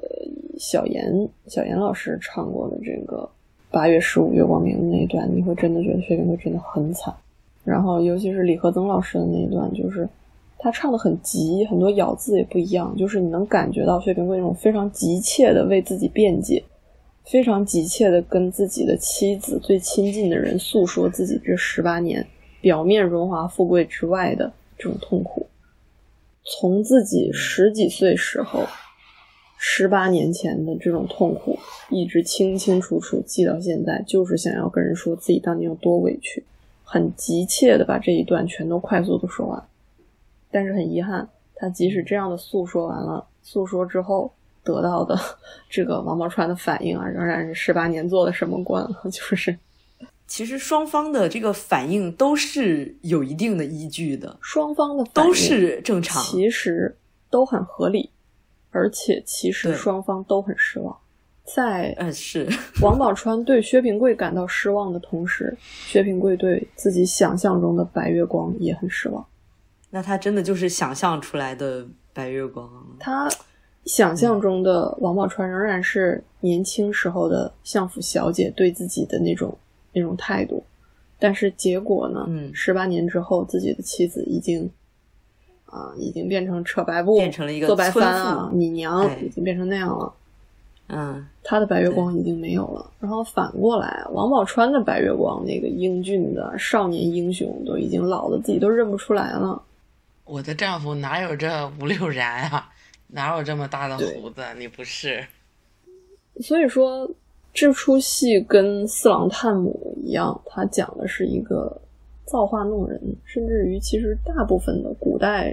小严小严老师唱过的这个八月十五月光明的那一段，你会真的觉得薛平贵真的很惨。然后，尤其是李和曾老师的那一段，就是他唱的很急，很多咬字也不一样，就是你能感觉到薛平贵那种非常急切的为自己辩解，非常急切的跟自己的妻子最亲近的人诉说自己这十八年表面荣华富贵之外的这种痛苦。从自己十几岁时候，十八年前的这种痛苦，一直清清楚楚记到现在，就是想要跟人说自己当年有多委屈，很急切的把这一段全都快速的说完。但是很遗憾，他即使这样的诉说完了，诉说之后得到的这个王宝钏的反应啊，仍然是十八年做的什么官，[laughs] 就是其实双方的这个反应都是有一定的依据的，双方的反应都是正常。其实都很合理，而且其实双方都很失望。在嗯，是王宝钏对薛平贵感到失望的同时，薛平贵对自己想象中的白月光也很失望。那他真的就是想象出来的白月光。他想象中的王宝钏仍然是年轻时候的相府小姐对自己的那种那种态度，但是结果呢？嗯十八年之后，自己的妻子已经啊、已经变成扯白布，变成了一个做白村帆啊，你娘哎已经变成那样了。嗯，他的白月光已经没有了，然后反过来，王宝钏的白月光，那个英俊的少年英雄，都已经老的自己都认不出来了。我的丈夫哪有这五六然啊？哪有这么大的胡子？你不是？所以说，这出戏跟《四郎探母》一样，它讲的是一个造化弄人，甚至于其实大部分的古代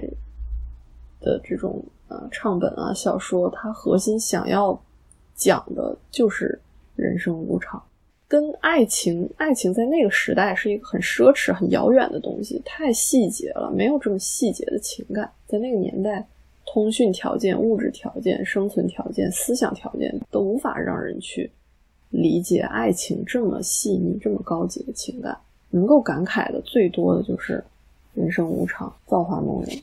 的这种啊唱本啊小说，它核心想要讲的就是人生无常。跟爱情，爱情在那个时代是一个很奢侈、很遥远的东西，太细节了，没有这么细节的情感。在那个年代，通讯条件、物质条件、生存条件、思想条件都无法让人去理解爱情这么细腻、这么高级的情感。能够感慨的最多的就是人生无常、造化弄人。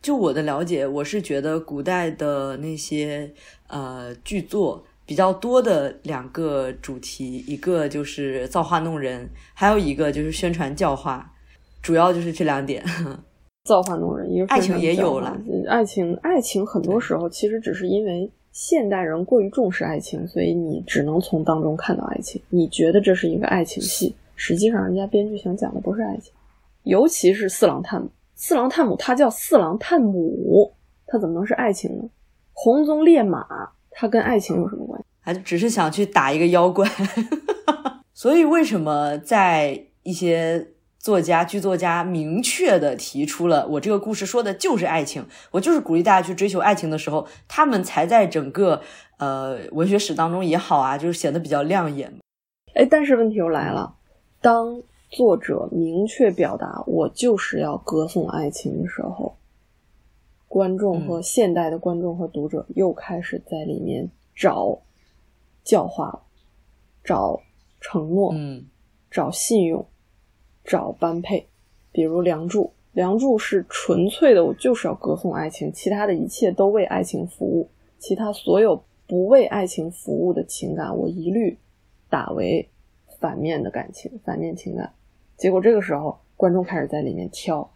就我的了解，我是觉得古代的那些呃剧作比较多的两个主题，一个就是造化弄人，还有一个就是宣传教化，主要就是这两点。[laughs] 造化弄人，一个爱情也有了嗯爱情，爱情很多时候其实只是因为现代人过于重视爱情，所以你只能从当中看到爱情。你觉得这是一个爱情戏，实际上人家编剧想讲的不是爱情，尤其是四郎探母。四郎探母他叫四郎探母，他怎么能是爱情呢？红鬃烈马，它跟爱情有什么关系？还只是想去打一个妖怪。[laughs] 所以为什么在一些作家、剧作家明确的提出了我这个故事说的就是爱情，我就是鼓励大家去追求爱情的时候，他们才在整个呃文学史当中也好啊，就是显得比较亮眼。哎，但是问题又来了，当作者明确表达我就是要歌颂爱情的时候，观众和现代的观众和读者又开始在里面找教化了，找承诺，嗯找信用，找般配。比如《梁祝》，《梁祝》是纯粹的，我就是要歌颂爱情，其他的一切都为爱情服务，其他所有不为爱情服务的情感，我一律打为反面的感情、反面情感。结果这个时候，观众开始在里面挑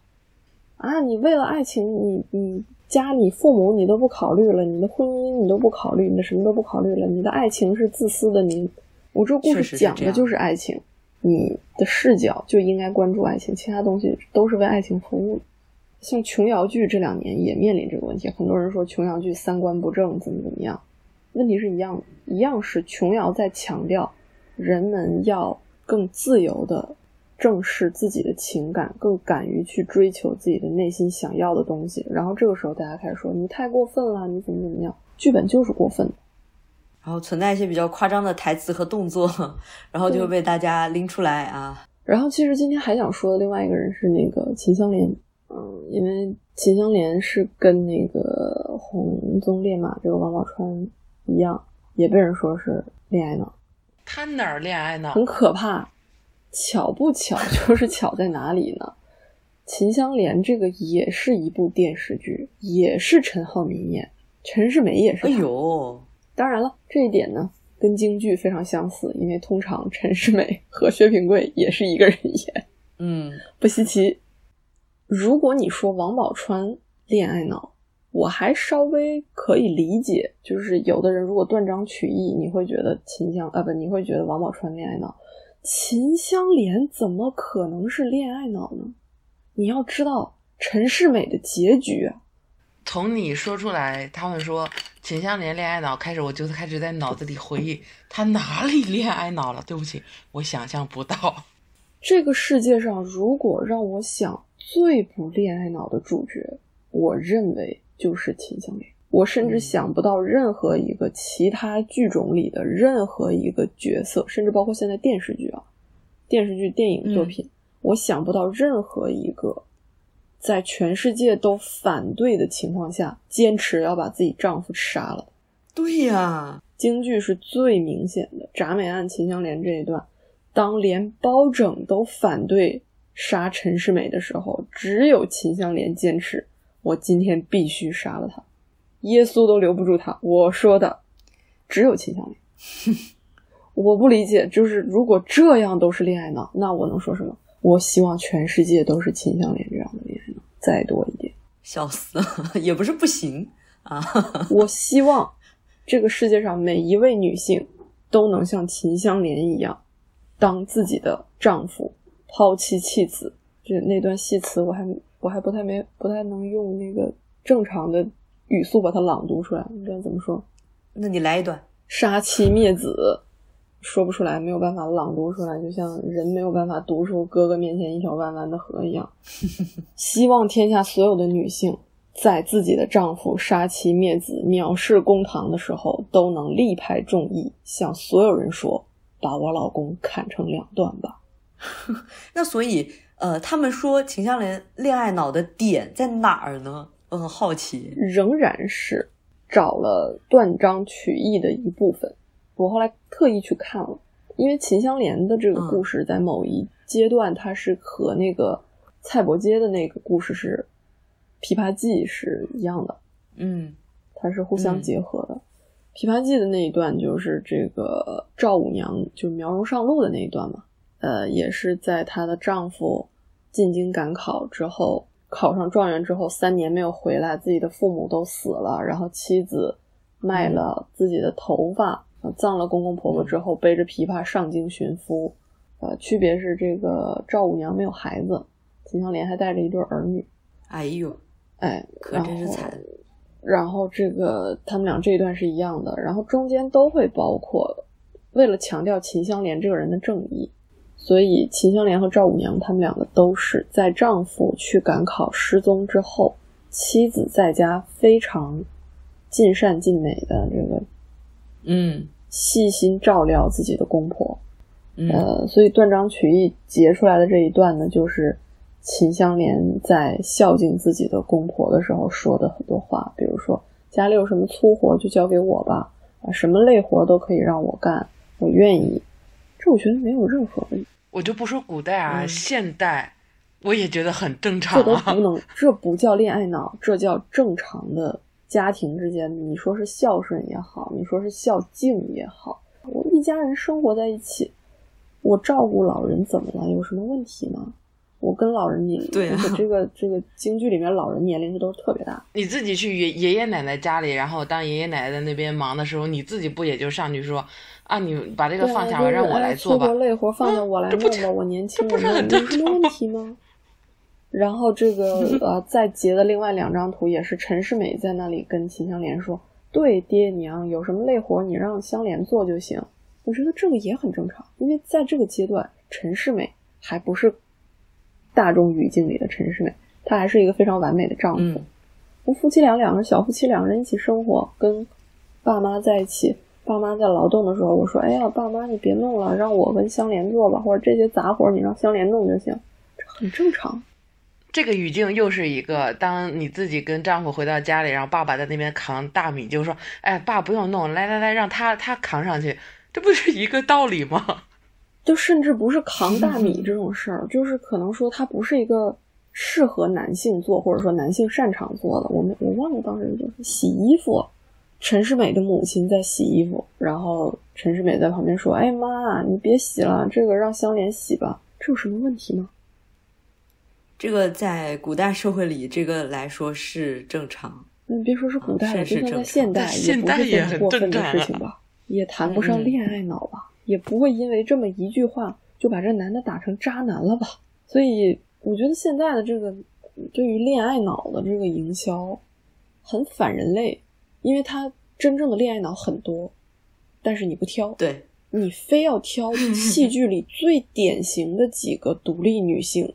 啊，你为了爱情，你你家你父母你都不考虑了，你的婚姻你都不考虑，你的什么都不考虑了，你的爱情是自私的，你我这故事讲的就是爱情。你的视角就应该关注爱情，其他东西都是为爱情服务的。像琼瑶剧这两年也面临这个问题，很多人说琼瑶剧三观不正，怎么怎么样？问题是一样的，一样是琼瑶在强调人们要更自由的正视自己的情感，更敢于去追求自己的内心想要的东西。然后这个时候大家开始说你太过分了，你怎么怎么样？剧本就是过分的。然后存在一些比较夸张的台词和动作，然后就会被大家拎出来啊。然后其实今天还想说的另外一个人是那个秦香莲，嗯，因为秦香莲是跟那个红鬃烈马这个王宝钏一样，也被人说是恋爱脑。他哪儿恋爱脑？很可怕。巧不巧，[laughs] 就是巧在哪里呢？秦香莲这个也是一部电视剧，也是陈浩民演，陈世美也是。哎呦。当然了，这一点呢跟京剧非常相似，因为通常陈世美和薛平贵也是一个人演，嗯，不稀奇。如果你说王宝钏恋爱脑，我还稍微可以理解，就是有的人如果断章取义，你会觉得秦香啊不，你会觉得王宝钏恋爱脑，秦香莲怎么可能是恋爱脑呢？你要知道陈世美的结局啊。从你说出来，他们说秦香莲恋爱脑开始，我就开始在脑子里回忆，她哪里恋爱脑了？对不起，我想象不到。这个世界上，如果让我想最不恋爱脑的主角，我认为就是秦香莲。我甚至想不到任何一个其他剧种里的任何一个角色，甚至包括现在电视剧啊、电视剧、电影作品，我想不到任何一个。在全世界都反对的情况下，坚持要把自己丈夫杀了。对呀，京剧是最明显的。铡美案秦香莲这一段，当连包拯都反对杀陈世美的时候，只有秦香莲坚持：我今天必须杀了他。耶稣都留不住他。我说的只有秦香莲。[laughs] 我不理解，就是如果这样都是恋爱脑，那我能说什么？我希望全世界都是秦香莲这样的恋爱脑，再多一点，笑死了，[laughs] 也不是不行啊。[laughs] 我希望这个世界上每一位女性都能像秦香莲一样，当自己的丈夫，抛弃妻子。就那段戏词，我还我还不太没不太能用那个正常的语速把它朗读出来，应该怎么说？那你来一段，杀妻灭子。说不出来，没有办法朗读出来，就像人没有办法读出哥哥面前一条弯弯的河一样。[laughs] 希望天下所有的女性，在自己的丈夫杀妻灭子、藐视公堂的时候，都能力排众议，向所有人说：“把我老公砍成两段吧。[laughs] ”那所以，呃，他们说秦香莲恋爱脑的点在哪儿呢？我很好奇。仍然是找了断章取义的一部分。我后来特意去看了，因为秦香莲的这个故事在某一阶段，它是和那个蔡伯喈的那个故事是《琵琶记》是一样的，嗯，它是互相结合的。《琵琶记》的那一段就是这个赵五娘就苗荣上路的那一段嘛，呃，也是在她的丈夫进京赶考之后，考上状元之后三年没有回来，自己的父母都死了，然后妻子卖了自己的头发。葬了公公婆婆之后，背着琵琶上京寻夫。呃，区别是这个赵五娘没有孩子，秦香莲还带着一对儿女。哎呦，哎，可真是惨。然后这个他们俩这一段是一样的，然后中间都会包括，为了强调秦香莲这个人的正义，所以秦香莲和赵五娘他们两个都是在丈夫去赶考失踪之后，妻子在家非常尽善尽美的这个。嗯，细心照料自己的公婆，呃，所以断章取义截出来的这一段呢，就是秦香莲在孝敬自己的公婆的时候说的很多话，比如说家里有什么粗活就交给我吧，啊，什么累活都可以让我干，我愿意。这我觉得没有任何，我就不说古代啊，现代我也觉得很正常，这都不能，[laughs] 这不叫恋爱脑，这叫正常的。家庭之间，你说是孝顺也好，你说是孝敬也好，我一家人生活在一起，我照顾老人怎么了？有什么问题吗？我跟老人比，对啊这个这个京剧里面老人年龄都是特别大。[laughs] 你自己去爷爷爷奶奶家里，然后当爷爷奶奶在那边忙的时候，你自己不也就上去说啊，你把这个放下吧，就是让我哎来做吧粗活。累活放下我来弄吧，我年轻，这不是很正有什么问题吗？[laughs] 然后这个 [laughs] 呃，再截的另外两张图也是陈世美在那里跟秦香莲说：“对，爹娘有什么累活你让香莲做就行。”我觉得这个也很正常，因为在这个阶段，陈世美还不是大众语境里的陈世美，他还是一个非常完美的丈夫。嗯夫妻俩两个小夫妻两个人一起生活，跟爸妈在一起。爸妈在劳动的时候，我说：“哎呀，爸妈你别弄了，让我跟香莲做吧，或者这些杂活你让香莲弄就行。”这很正常。这个语境又是一个，当你自己跟丈夫回到家里，然后爸爸在那边扛大米，就说：“哎，爸不用弄，来来来，让他他扛上去。”这不是一个道理吗？就甚至不是扛大米这种事儿，就是可能说它不是一个适合男性做，或者说男性擅长做的。我们我忘了当时就是洗衣服，陈世美的母亲在洗衣服，然后陈世美在旁边说：“哎妈，你别洗了，这个让香莲洗吧，这有什么问题吗？”这个在古代社会里，这个来说是正常。你别说是古代了，就算在现代，也不是现代也非常过分的事情吧？也谈不上恋爱脑吧？也不会因为这么一句话就把这男的打成渣男了吧？所以我觉得现在的这个对于恋爱脑的这个营销很反人类，因为他真正的恋爱脑很多，但是你不挑，对，你非要挑戏剧里最典型的几个独立女性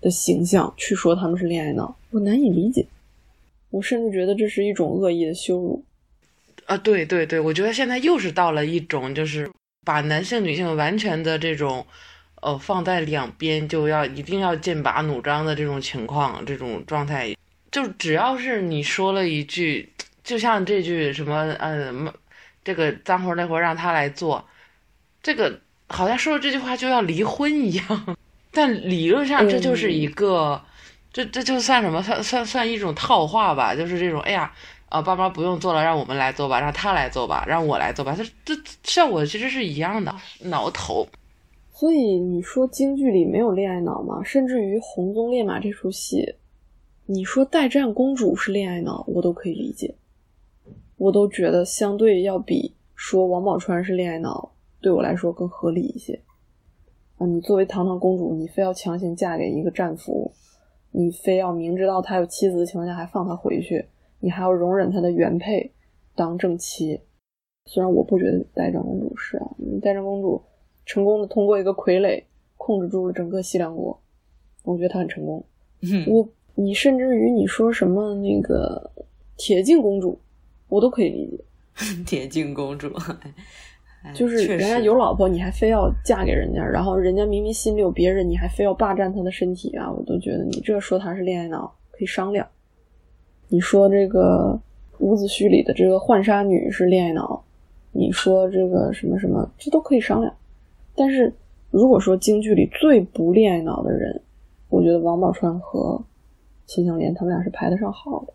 的形象去说他们是恋爱脑，我难以理解。我甚至觉得这是一种恶意的羞辱。啊，对对对，我觉得现在又是到了一种就是把男性女性完全的这种呃放在两边，就要一定要剑拔弩张的这种情况，这种状态，就只要是你说了一句，就像这句什么呃，这个脏活累活让他来做，这个好像说了这句话就要离婚一样，但理论上这就是一个，这这就算什么？算算算一种套话吧，就是这种，哎呀。啊，爸妈不用做了，让我们来做吧，让他来做吧，让我来做吧，这这效果其实是一样的，挠头。所以你说京剧里没有恋爱脑吗？甚至于《红鬃烈马》这出戏，你说代战公主是恋爱脑，我都可以理解，我都觉得相对要比说王宝钏是恋爱脑，对我来说更合理一些。啊，你作为堂堂公主，你非要强行嫁给一个战俘，你非要明知道他有妻子的情况下还放他回去。你还要容忍他的原配当正妻，虽然我不觉得代战公主是啊，代战公主成功的通过一个傀儡控制住了整个西凉国，我觉得她很成功。嗯我你甚至于你说什么那个铁镜公主，我都可以理解，[laughs] 铁镜公主，哎就是人家有老婆，你还非要嫁给人家，然后人家明明心里有别人，你还非要霸占他的身体啊，我都觉得你这说她是恋爱脑可以商量。你说这个伍子胥里的这个浣纱女是恋爱脑，你说这个什么什么，这都可以商量。但是如果说京剧里最不恋爱脑的人，我觉得王宝钏和秦香莲他们俩是排得上号的。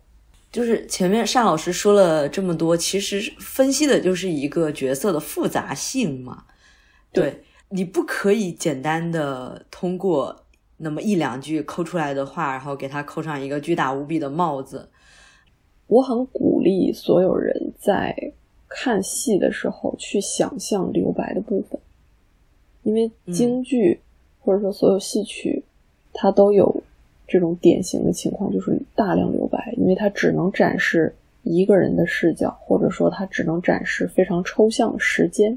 就是前面单老师说了这么多，其实分析的就是一个角色的复杂性嘛。对你不可以简单的通过那么一两句抠出来的话，然后给他扣上一个巨大无比的帽子。我很鼓励所有人在看戏的时候去想象留白的部分，因为京剧、或者说所有戏曲，它都有这种典型的情况，就是大量留白，因为它只能展示一个人的视角，或者说它只能展示非常抽象的时间，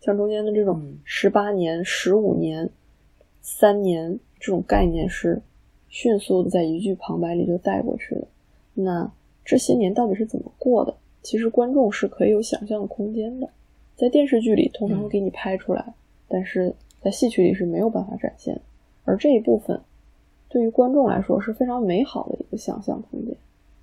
像中间的这种嗯。十八年、十五年、三年这种概念是迅速的在一句旁白里就带过去的，那。这些年到底是怎么过的？其实观众是可以有想象的空间的，在电视剧里通常会给你拍出来，嗯、但是在戏曲里是没有办法展现。而这一部分对于观众来说是非常美好的一个想象空间，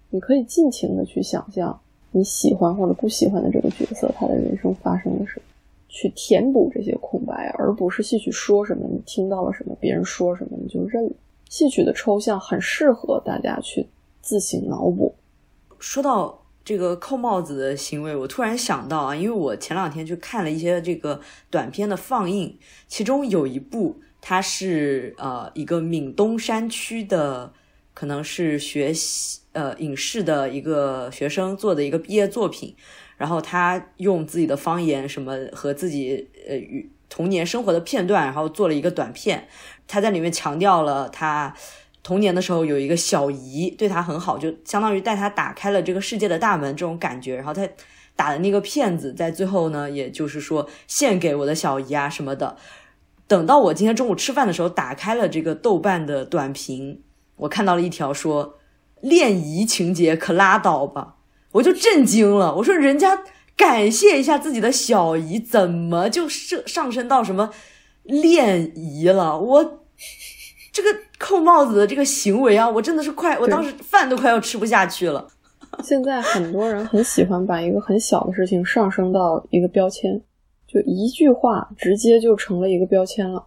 你可以尽情的去想象你喜欢或者不喜欢的这个角色，他的人生发生了什么，去填补这些空白，而不是戏曲说什么你听到了什么，别人说什么你就认了。戏曲的抽象很适合大家去自行脑补。说到这个扣帽子的行为，我突然想到啊，因为我前两天去看了一些这个短片的放映，其中有一部他是呃一个闽东山区的，可能是学习呃影视的一个学生做的一个毕业作品，然后他用自己的方言什么和自己呃与童年生活的片段，然后做了一个短片，他在里面强调了他。童年的时候有一个小姨对他很好，就相当于带他打开了这个世界的大门这种感觉。然后他打的那个片子在最后呢，也就是说献给我的小姨啊什么的。等到我今天中午吃饭的时候，打开了这个豆瓣的短评，我看到了一条说恋姨情节可拉倒吧，我就震惊了。我说人家感谢一下自己的小姨，怎么就上上升到什么恋姨了？我。这个扣帽子的这个行为啊，我真的是快，我当时饭都快要吃不下去了。[laughs] 现在很多人很喜欢把一个很小的事情上升到一个标签，就一句话直接就成了一个标签了。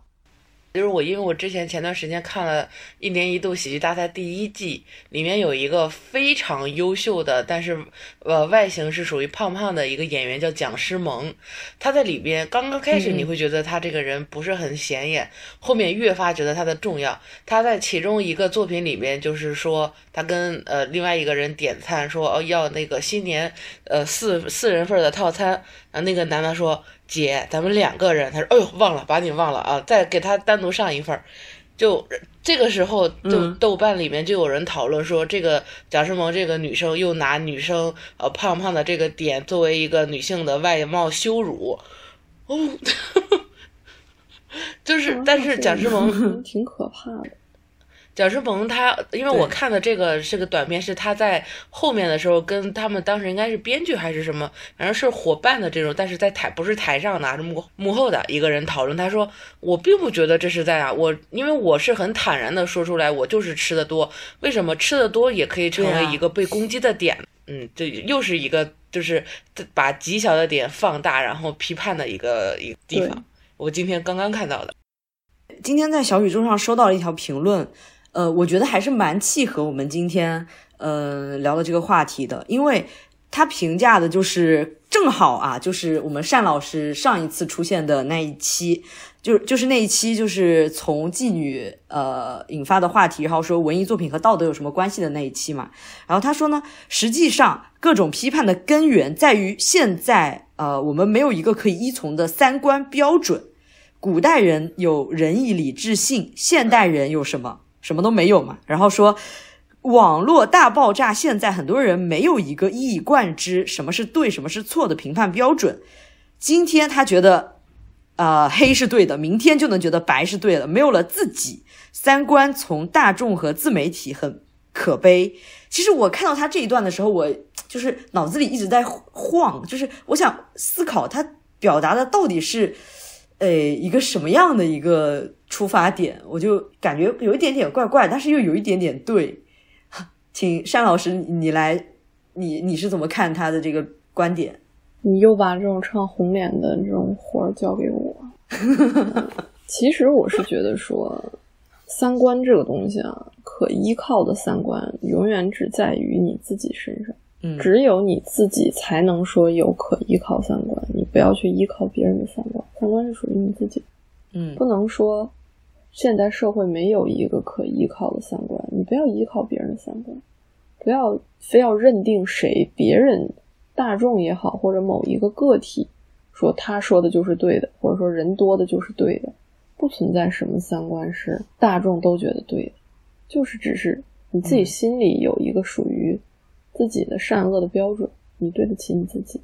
就是我，因为我之前前段时间看了一年一度喜剧大赛第一季，里面有一个非常优秀的，但是呃外形是属于胖胖的一个演员叫蒋诗萌，他在里边刚刚开始你会觉得他这个人不是很显眼，后面越发觉得他的重要。他在其中一个作品里边就是说他跟呃另外一个人点餐说哦要那个新年呃四四人份的套餐，然后那个男的说。姐，咱们两个人。他说：“哎呦，忘了，把你忘了啊！再给他单独上一份儿。”就这个时候，就豆瓣里面就有人讨论说，这个蒋诗萌这个女生又拿女生呃胖胖的这个点作为一个女性的外貌羞辱。哦，[laughs] 就是，但是蒋诗萌 [laughs] 挺可怕的。蒋诗萌他，因为我看的这个是个短片，是他在后面的时候跟他们当时应该是编剧还是什么，反正是伙伴的这种，但是在台不是台上拿着幕幕后的一个人讨论，他说我并不觉得这是在啊，我因为我是很坦然的说出来，我就是吃的多，为什么吃的多也可以成为一个被攻击的点？嗯，这又是一个就是把极小的点放大，然后批判的一个一个地方。我今天刚刚看到的，今天在小宇宙上收到了一条评论。呃，我觉得还是蛮契合我们今天呃聊的这个话题的，因为他评价的就是正好啊，就是我们单老师上一次出现的那一期，就就是那一期，就是从妓女呃引发的话题，然后说文艺作品和道德有什么关系的那一期嘛。然后他说呢，实际上各种批判的根源在于现在呃我们没有一个可以依从的三观标准，古代人有仁义礼智信，现代人有什么？什么都没有嘛，然后说网络大爆炸，现在很多人没有一个一以贯之什么是对什么是错的评判标准。今天他觉得，呃，黑是对的，明天就能觉得白是对的，没有了自己三观，从大众和自媒体很可悲。其实我看到他这一段的时候，我就是脑子里一直在晃，就是我想思考他表达的到底是。呃，一个什么样的一个出发点，我就感觉有一点点怪怪，但是又有一点点对。请单老师你来，你你是怎么看他的这个观点？你又把这种唱红脸的这种活儿交给我。[laughs] 其实我是觉得说，三观这个东西啊，可依靠的三观永远只在于你自己身上。只有你自己才能说有可依靠三观，你不要去依靠别人的三观，三观是属于你自己。嗯，不能说现在社会没有一个可依靠的三观，你不要依靠别人的三观，不要非要认定谁，别人大众也好，或者某一个个体说他说的就是对的，或者说人多的就是对的，不存在什么三观是大众都觉得对的，就是只是你自己心里有一个属于。自己的善恶的标准，你对得起你自己。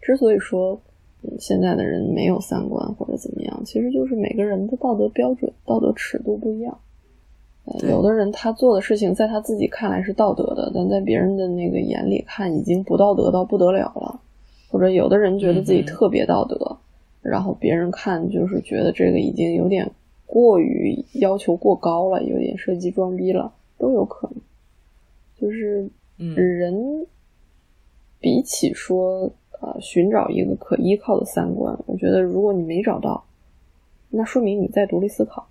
之所以说现在的人没有三观或者怎么样，其实就是每个人的道德标准、道德尺度不一样。呃有的人他做的事情在他自己看来是道德的，但在别人的那个眼里看已经不道德到不得了了。或者有的人觉得自己特别道德，然后别人看就是觉得这个已经有点过于要求过高了，有点涉及装逼了，都有可能。就是。人比起说呃寻找一个可依靠的三观，我觉得如果你没找到，那说明你在独立思考；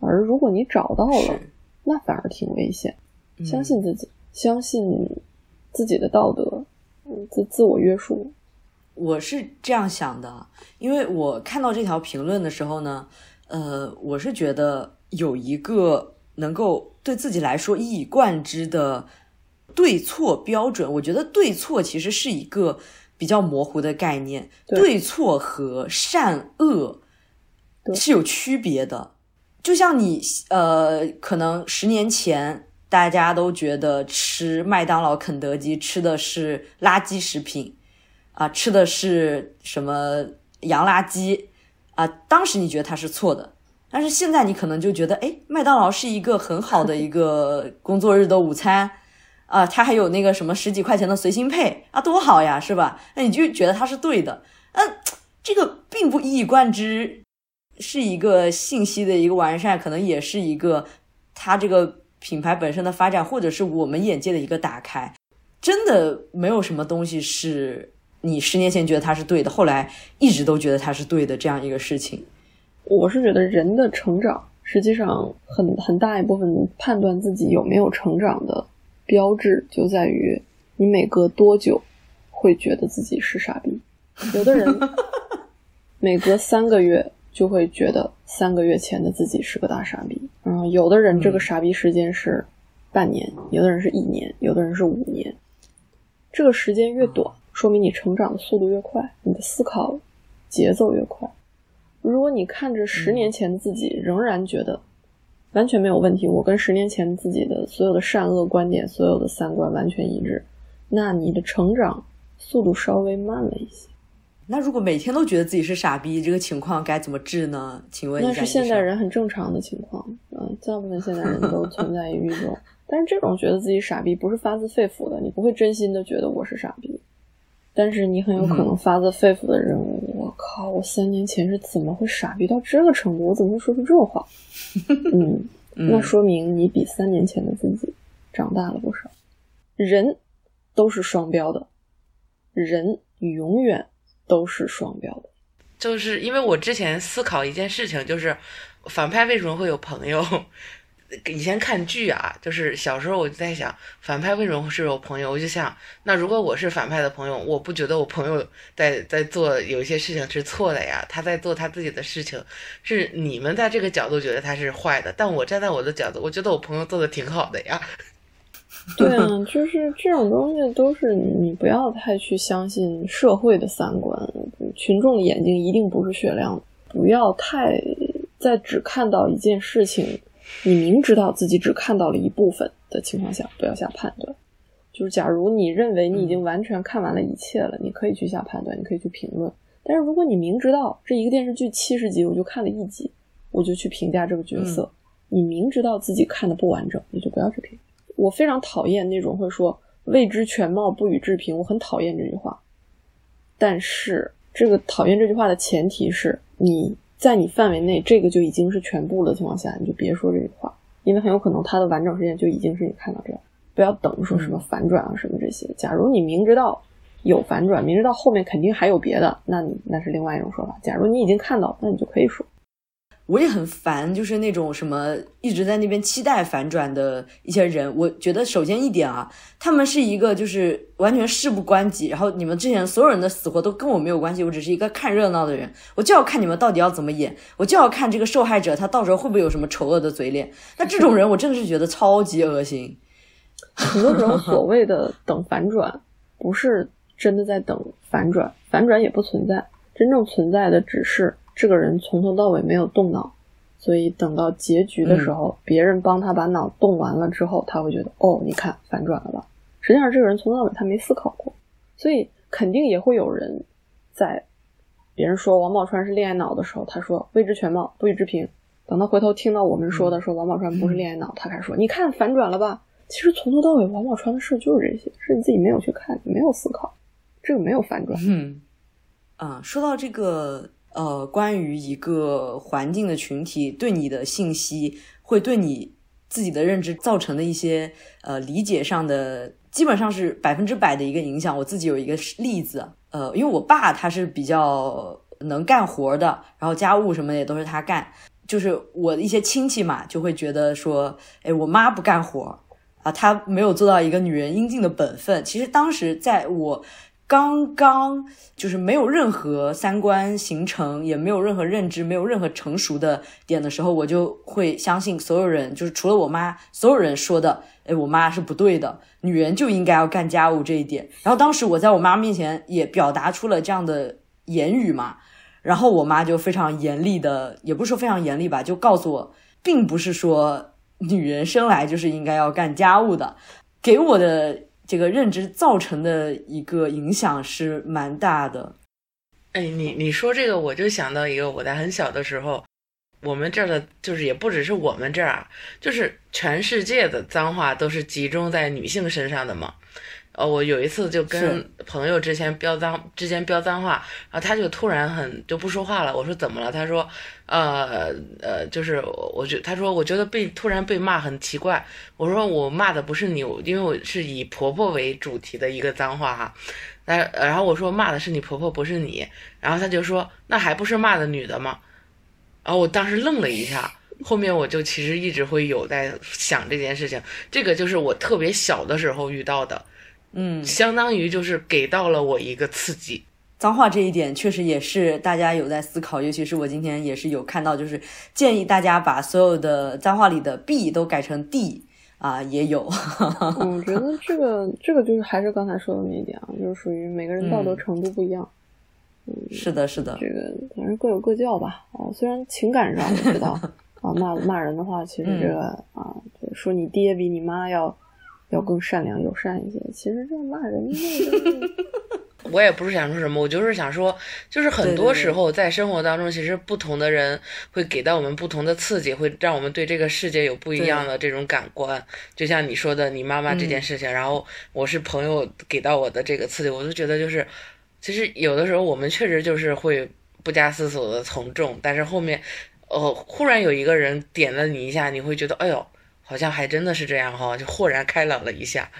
而如果你找到了，那反而挺危险。相信自己，相信自己的道德，自自我约束。我是这样想的，因为我看到这条评论的时候呢，呃，我是觉得有一个能够对自己来说一以贯之的对错标准。我觉得对错其实是一个比较模糊的概念，对错和善恶是有区别的。就像你呃，可能十年前大家都觉得吃麦当劳、肯德基吃的是垃圾食品啊，吃的是什么洋垃圾。啊，当时你觉得它是错的，但是现在你可能就觉得，哎，麦当劳是一个很好的一个工作日的午餐，啊，它还有那个什么十几块钱的随心配啊，多好呀，是吧？那你就觉得它是对的，嗯，这个并不一以贯之，是一个信息的一个完善，可能也是一个它这个品牌本身的发展，或者是我们眼界的一个打开，真的没有什么东西是。你十年前觉得他是对的，后来一直都觉得他是对的，这样一个事情，我是觉得人的成长，实际上很很大一部分判断自己有没有成长的标志，就在于你每隔多久会觉得自己是傻逼。有的人 [laughs] 每隔三个月就会觉得三个月前的自己是个大傻逼，然后有的人这个傻逼时间是半年，有的人是一年，有的人是五年，这个时间越短。说明你成长的速度越快，你的思考节奏越快。如果你看着十年前的自己，仍然觉得完全没有问题，我跟十年前自己的所有的善恶观点、所有的三观完全一致，那你的成长速度稍微慢了一些。那如果每天都觉得自己是傻逼，这个情况该怎么治呢？请问那是现代人很正常的情况。嗯，大部分现代人都存在于一种，[laughs] 但是这种觉得自己傻逼不是发自肺腑的，你不会真心的觉得我是傻逼。但是你很有可能发自肺腑的认为，我靠，我三年前是怎么会傻逼到这个程度？我怎么会说出这种话？嗯，那说明你比三年前的自己长大了不少。人都是双标的，人永远都是双标的。就是因为我之前思考一件事情，就是反派为什么会有朋友？以前看剧啊，就是小时候我就在想，反派为什么是我朋友？我就想，那如果我是反派的朋友，我不觉得我朋友在在做有一些事情是错的呀？他在做他自己的事情，是你们在这个角度觉得他是坏的，但我站在我的角度，我觉得我朋友做的挺好的呀。[laughs] 对啊，[laughs] 就是这种东西都是你不要太去相信社会的三观，群众的眼睛一定不是雪亮的，不要太在只看到一件事情。你明知道自己只看到了一部分的情况下，不要下判断。就是假如你认为你已经完全看完了一切了，你可以去下判断，你可以去评论。但是如果你明知道这一个电视剧七十集，我就看了一集，我就去评价这个角色，你明知道自己看的不完整，你就不要去评。我非常讨厌那种会说“未知全貌，不予置评”，我很讨厌这句话。但是这个讨厌这句话的前提是你。在你范围内，这个就已经是全部的情况下，你就别说这句话，因为很有可能它的完整时间就已经是你看到这样。不要等说什么反转啊什么这些。假如你明知道有反转，明知道后面肯定还有别的，那你那是另外一种说法。假如你已经看到，那你就可以说。我也很烦，就是那种什么一直在那边期待反转的一些人。我觉得首先一点啊，他们是一个就是完全事不关己，然后你们之前所有人的死活都跟我没有关系，我只是一个看热闹的人。我就要看你们到底要怎么演，我就要看这个受害者他到时候会不会有什么丑恶的嘴脸。那这种人我真的是觉得超级恶心。很多时候所谓的等反转，不是真的在等反转，反转也不存在，真正存在的只是。这个人从头到尾没有动脑，所以等到结局的时候，别人帮他把脑动完了之后，他会觉得哦，你看反转了吧？实际上，这个人从头到尾他没思考过，所以肯定也会有人在别人说王宝钏是恋爱脑的时候，他说未知全貌，不予置评。等他回头听到我们说的说王宝钏不是恋爱脑，他开始说你看反转了吧？其实从头到尾王宝钏的事就是这些，是你自己没有去看，没有思考，这个没有反转。嗯，啊，说到这个。呃，关于一个环境的群体对你的信息，会对你自己的认知造成的一些呃理解上的，基本上是百分之百的一个影响。我自己有一个例子，呃，因为我爸他是比较能干活的，然后家务什么也都是他干，就是我的一些亲戚嘛，就会觉得说，哎，我妈不干活啊，她没有做到一个女人应尽的本分。其实当时在我。刚刚就是没有任何三观形成，也没有任何认知，没有任何成熟的点的时候，我就会相信所有人，就是除了我妈，所有人说的，哎，我妈是不对的，女人就应该要干家务这一点。然后当时我在我妈面前也表达出了这样的言语嘛，然后我妈就非常严厉的，也不是说非常严厉吧，就告诉我，并不是说女人生来就是应该要干家务的，给我的。这个认知造成的一个影响是蛮大的。哎，你你说这个，我就想到一个，我在很小的时候，我们这儿的，就是也不只是我们这儿啊，就是全世界的脏话都是集中在女性身上的嘛。呃，我有一次就跟朋友之前飙脏，之前飙脏话，然后他就突然很就不说话了。我说怎么了？他说，呃呃，就是我觉他说我觉得被突然被骂很奇怪。我说我骂的不是你，因为我是以婆婆为主题的一个脏话哈。那然后我说骂的是你婆婆，不是你。然后他就说那还不是骂的女的吗？然后我当时愣了一下，后面我就其实一直会有在想这件事情。这个就是我特别小的时候遇到的。嗯，相当于就是给到了我一个刺激。脏话这一点确实也是大家有在思考，尤其是我今天也是有看到，就是建议大家把所有的脏话里的 b 都改成 d 啊，也有。[laughs] 我觉得这个这个就是还是刚才说的那一点啊，就是属于每个人道德程度不一样。嗯，是的，是的，这个反正各有各教吧。啊，虽然情感上我知道啊，骂骂人的话，其实这个啊，说你爹比你妈要。要更善良友善一些。其实这样骂人 [laughs] [laughs] 我也不是想说什么，我就是想说，就是很多时候在生活当中，其实不同的人会给到我们不同的刺激，会让我们对这个世界有不一样的这种感官。就像你说的，你妈妈这件事情，然后我是朋友给到我的这个刺激，我就觉得就是，其实有的时候我们确实就是会不加思索的从众，但是后面，呃，忽然有一个人点了你一下，你会觉得，哎呦。好像还真的是这样哈，就豁然开朗了一下。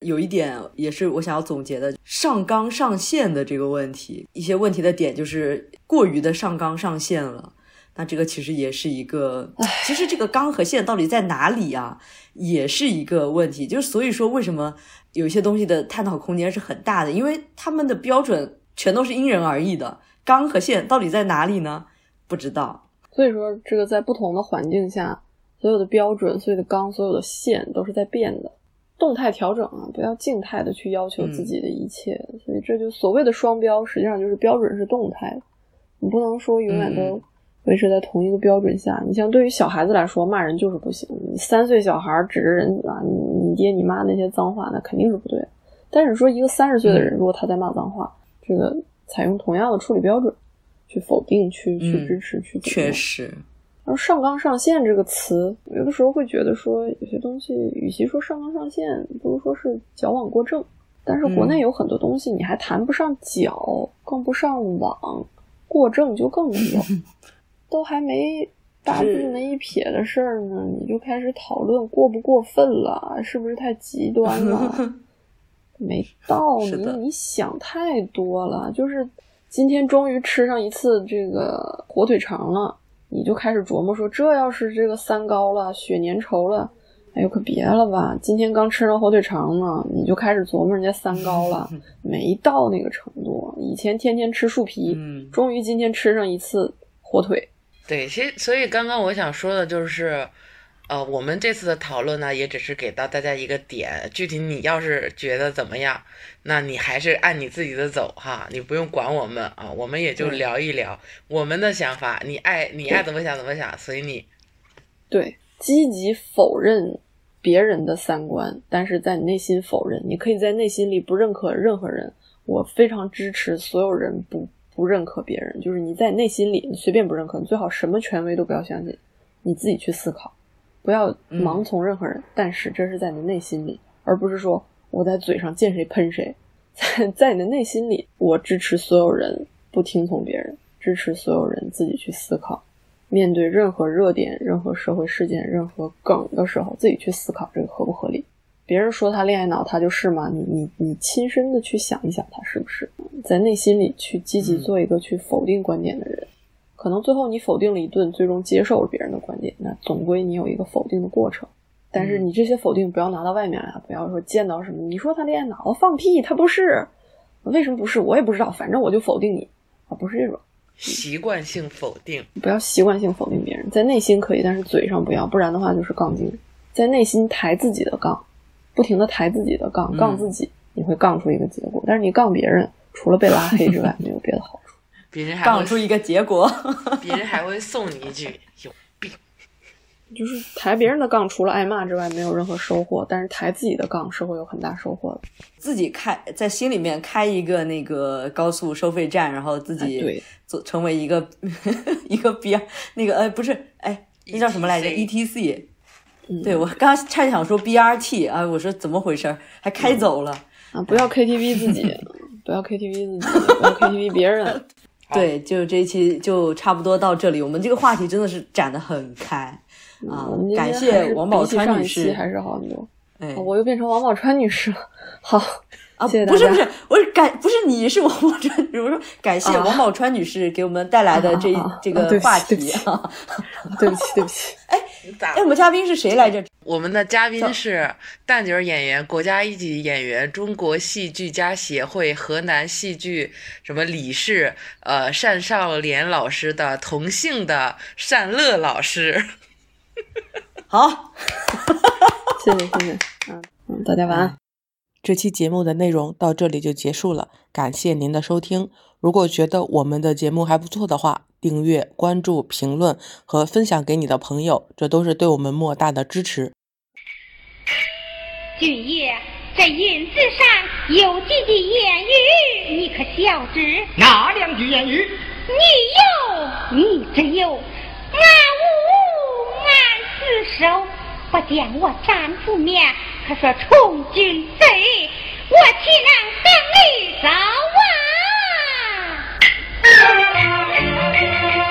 有一点也是我想要总结的，上纲上线的这个问题，一些问题的点就是过于的上纲上线了。那这个其实也是一个，其实这个纲和线到底在哪里啊，也是一个问题。就是所以说，为什么有一些东西的探讨空间是很大的？因为他们的标准全都是因人而异的。纲和线到底在哪里呢？不知道。所以说，这个在不同的环境下。所有的标准、所有的纲、所有的线都是在变的，动态调整啊，不要静态的去要求自己的一切。所以这就所谓的双标，实际上就是标准是动态的，你不能说永远都维持在同一个标准下。你像对于小孩子来说，骂人就是不行。你三岁小孩指着人啊，你你爹你妈那些脏话，那肯定是不对。但是说一个三十岁的人，如果他在骂脏话，这个采用同样的处理标准，去否定、去去支持、去确实。而上纲上线这个词，有的时候会觉得说，有些东西与其说上纲上线，不如说是矫枉过正。但是国内有很多东西，你还谈不上矫，更不上枉，过正就更没有。[laughs] 都还没大字那一撇的事儿呢，你就开始讨论过不过分了，是不是太极端了？[laughs] 没道理，你想太多了。就是今天终于吃上一次这个火腿肠了。你就开始琢磨说，这要是这个三高了，血粘稠了，哎呦可别了吧！今天刚吃了火腿肠呢，你就开始琢磨人家三高了，[laughs] 没到那个程度。以前天天吃树皮，终于今天吃上一次火腿。对，其实所以刚刚我想说的就是。呃，我们这次的讨论呢，也只是给到大家一个点。具体你要是觉得怎么样，那你还是按你自己的走哈，你不用管我们啊。我们也就聊一聊我们的想法，你爱你爱怎么想怎么想，随你。对，积极否认别人的三观，但是在你内心否认，你可以在内心里不认可任何人。我非常支持所有人不不认可别人，就是你在内心里你随便不认可，你最好什么权威都不要相信，你自己去思考。不要盲从任何人，但是这是在你的内心里，而不是说我在嘴上见谁喷谁。[laughs] 在在你的内心里，我支持所有人不听从别人，支持所有人自己去思考。面对任何热点、任何社会事件、任何梗的时候，自己去思考这个合不合理。别人说他恋爱脑，他就是吗？你你你亲身的去想一想，他是不是在内心里去积极做一个去否定观点的人？可能最后你否定了一顿，最终接受了别人的观点，那总归你有一个否定的过程。但是你这些否定不要拿到外面来，不要说见到什么，你说他恋爱脑，放屁，他不是，为什么不是？我也不知道，反正我就否定你啊，不是这种。习惯性否定，不要习惯性否定别人，在内心可以，但是嘴上不要，不然的话就是杠精，在内心抬自己的杠，不停的抬自己的杠，杠自己，你会杠出一个结果，但是你杠别人，除了被拉黑之外，[laughs] 没有别的好处。别人还会杠出一个结果。[laughs] 别人还会送你一句 [laughs] 有病。就是抬别人的杠，除了挨骂之外，没有任何收获。但是抬自己的杠是会有很大收获的。自己开在心里面开一个那个高速收费站，然后自己哎对做成为一个 [laughs] 一个 B 那个呃不是哎那叫什么来着 ETC ETC，嗯对我刚刚差点想说 BRT 啊，我说怎么回事儿还开走了。啊，不要 KTV 自己，不要 KTV 自己，不要 KTV 别人。对，就这一期就差不多到这里。我们这个话题真的是展得很开啊感谢王宝比起钏女士。还是好很多。哎啊我又变成王宝钏女士了。好，啊，谢谢不是不是，我是感不是你是王宝钏女士，我说感谢啊王宝钏女士给我们带来的这、这个话题啊。[laughs] 对不起，对不起。[laughs] 你咋哎，我们嘉宾是谁来着？我们的嘉宾是蛋卷演员、国家一级演员、中国戏剧家协会河南戏剧什么理事，呃，单少莲老师的同姓的单乐老师。[laughs] 好，谢谢谢谢。嗯嗯，大家晚安。这期节目的内容到这里就结束了，感谢您的收听。如果觉得我们的节目还不错的话，订阅、关注、评论和分享给你的朋友，这都是对我们莫大的支持。君爷，这银子上有几句言语，你可晓知？哪两句言语？你有，你只有，俺无，俺自首。不见我丈夫面，他说从军贼，我岂能跟你走啊！